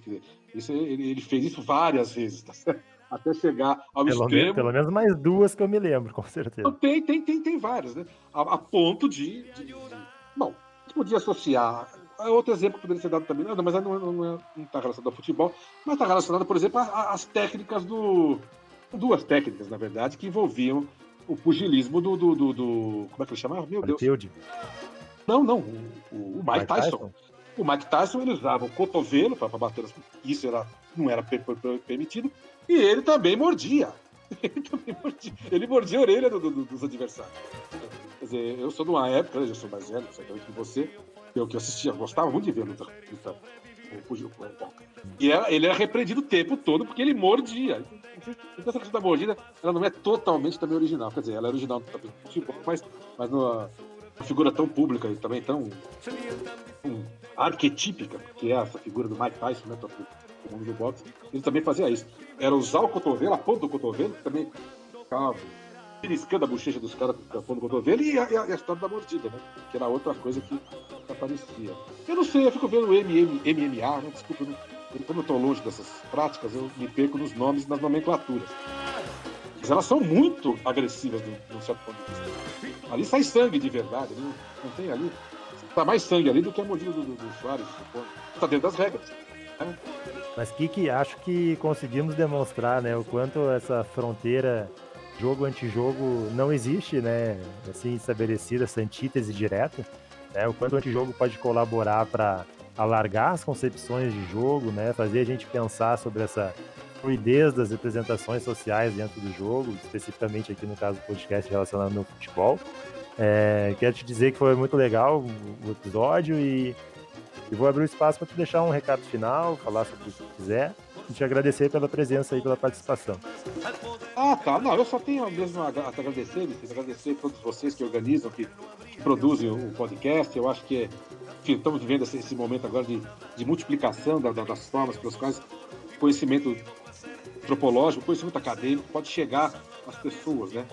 Isso, ele, ele, fez isso várias vezes, tá certo? até chegar ao pelo extremo. Menos, pelo menos mais duas que eu me lembro, com certeza. Então, tem, tem, tem, tem várias, né? A, a ponto de, de, de, Bom, podia associar. É outro exemplo que poderia ser dado também, não, mas não está não, é, não tá relacionado ao futebol, mas está relacionado, por exemplo, às técnicas do. Duas técnicas, na verdade, que envolviam o pugilismo do. do, do, do como é que ele chamava? Meu Deus. Não, não. O, o, o Mike, Mike Tyson. Tyson. O Mike Tyson ele usava o cotovelo para bater. Isso era, não era permitido. E ele também mordia. Ele também mordia. Ele mordia a orelha do, do, dos adversários. Quer dizer, eu sou de uma época, eu sou mais velho, certamente que você, eu que assistia, gostava muito de ver luta, luta e era, ele era repreendido o tempo todo porque ele mordia. Então essa questão da mordida, ela não é totalmente também original. Quer dizer, ela é original no futebol, mas, mas numa figura tão pública e também tão um, arquetípica, que é essa figura do Mike Tyson, né, mundo do boxe, ele também fazia isso. Era usar o cotovelo, a ponta do cotovelo, que também ficava beliscando a bochecha dos caras com a do cotovelo, e a, e a, história da mordida, né? Que era outra coisa que aparecia. Eu não sei, eu fico vendo o MM, MMA, né? Desculpa, eu como eu estou longe dessas práticas, eu me perco nos nomes nas nomenclaturas. Mas elas são muito agressivas, de um certo ponto de vista. Ali sai sangue de verdade, não, não tem ali. Tá mais sangue ali do que a mordida do, do, do Soares, Está dentro das regras. Né? Mas que acho que conseguimos demonstrar, né, o quanto essa fronteira jogo antijogo não existe, né, assim estabelecida essa antítese direta, né, o quanto o antijogo pode colaborar para alargar as concepções de jogo, né, fazer a gente pensar sobre essa fluidez das representações sociais dentro do jogo, especificamente aqui no caso do podcast relacionado ao futebol. É, quero te dizer que foi muito legal o episódio e e vou abrir o espaço para tu deixar um recado final, falar sobre o que quiser e te agradecer pela presença e pela participação. Ah, tá. Não, eu só tenho mesmo a, agradecer, agradecer a todos vocês que organizam, que, que produzem o, podcast. Eu acho que enfim, estamos vivendo esse, esse, momento agora de, de multiplicação da, da, das formas pelas quais conhecimento antropológico, conhecimento acadêmico pode chegar às pessoas, né?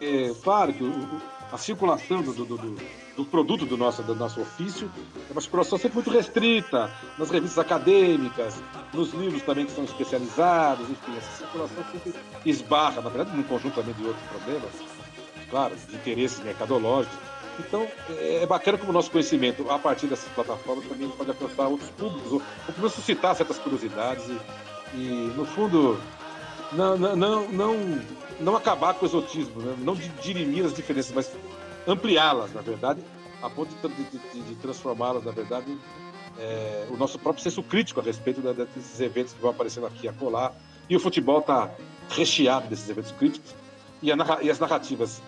É, claro que o, a circulação do, do, do, do, produto do nosso, do nosso ofício é uma circulação sempre muito restrita, nas revistas acadêmicas, nos livros também que são especializados, enfim, essa circulação sempre esbarra, na verdade, num conjunto também de outros problemas, claro, de interesses mercadológicos. Então, é, é bacana como o nosso conhecimento, a partir dessas plataformas, também pode alcançar outros públicos, ou, ou pelo menos suscitar certas curiosidades e, e no fundo, não, não, não, não não acabar com o exotismo, né? não dirimir as diferenças, mas ampliá-las, na verdade, a ponto de, de, de, transformá-las, na verdade, é, o nosso próprio senso crítico a respeito da, desses eventos que vão aparecendo aqui e acolá. E o futebol está recheado desses eventos críticos. E, a, e, as narrativas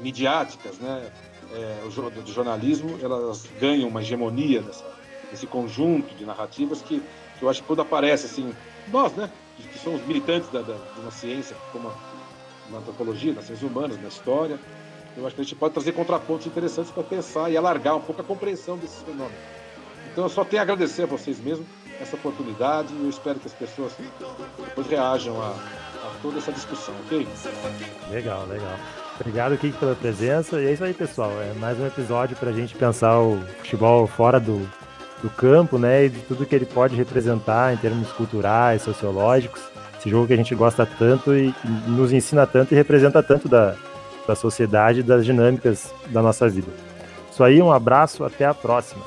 midiáticas, né, é, o, do jornalismo, elas ganham uma hegemonia nessa, nesse conjunto de narrativas que, que eu acho que quando aparece, assim, nós, né, que somos militantes da, da, de uma ciência como a, na antropologia, nas ciências humanas, na história. Eu acho que a gente pode trazer contrapontos interessantes para pensar e alargar um pouco a compreensão desses fenômenos. Então eu só tenho a agradecer a vocês mesmo essa oportunidade e eu espero que as pessoas depois reajam a, a toda essa discussão, ok? Legal, legal. Obrigado, Kiki, pela presença. E é isso aí, pessoal. É mais um episódio para a gente pensar o futebol fora do, do campo, né? E de tudo que ele pode representar em termos culturais, sociológicos. Esse jogo que a gente gosta tanto e, nos ensina tanto e representa tanto da, da sociedade e das dinâmicas da nossa vida. Isso aí, um abraço, até a próxima.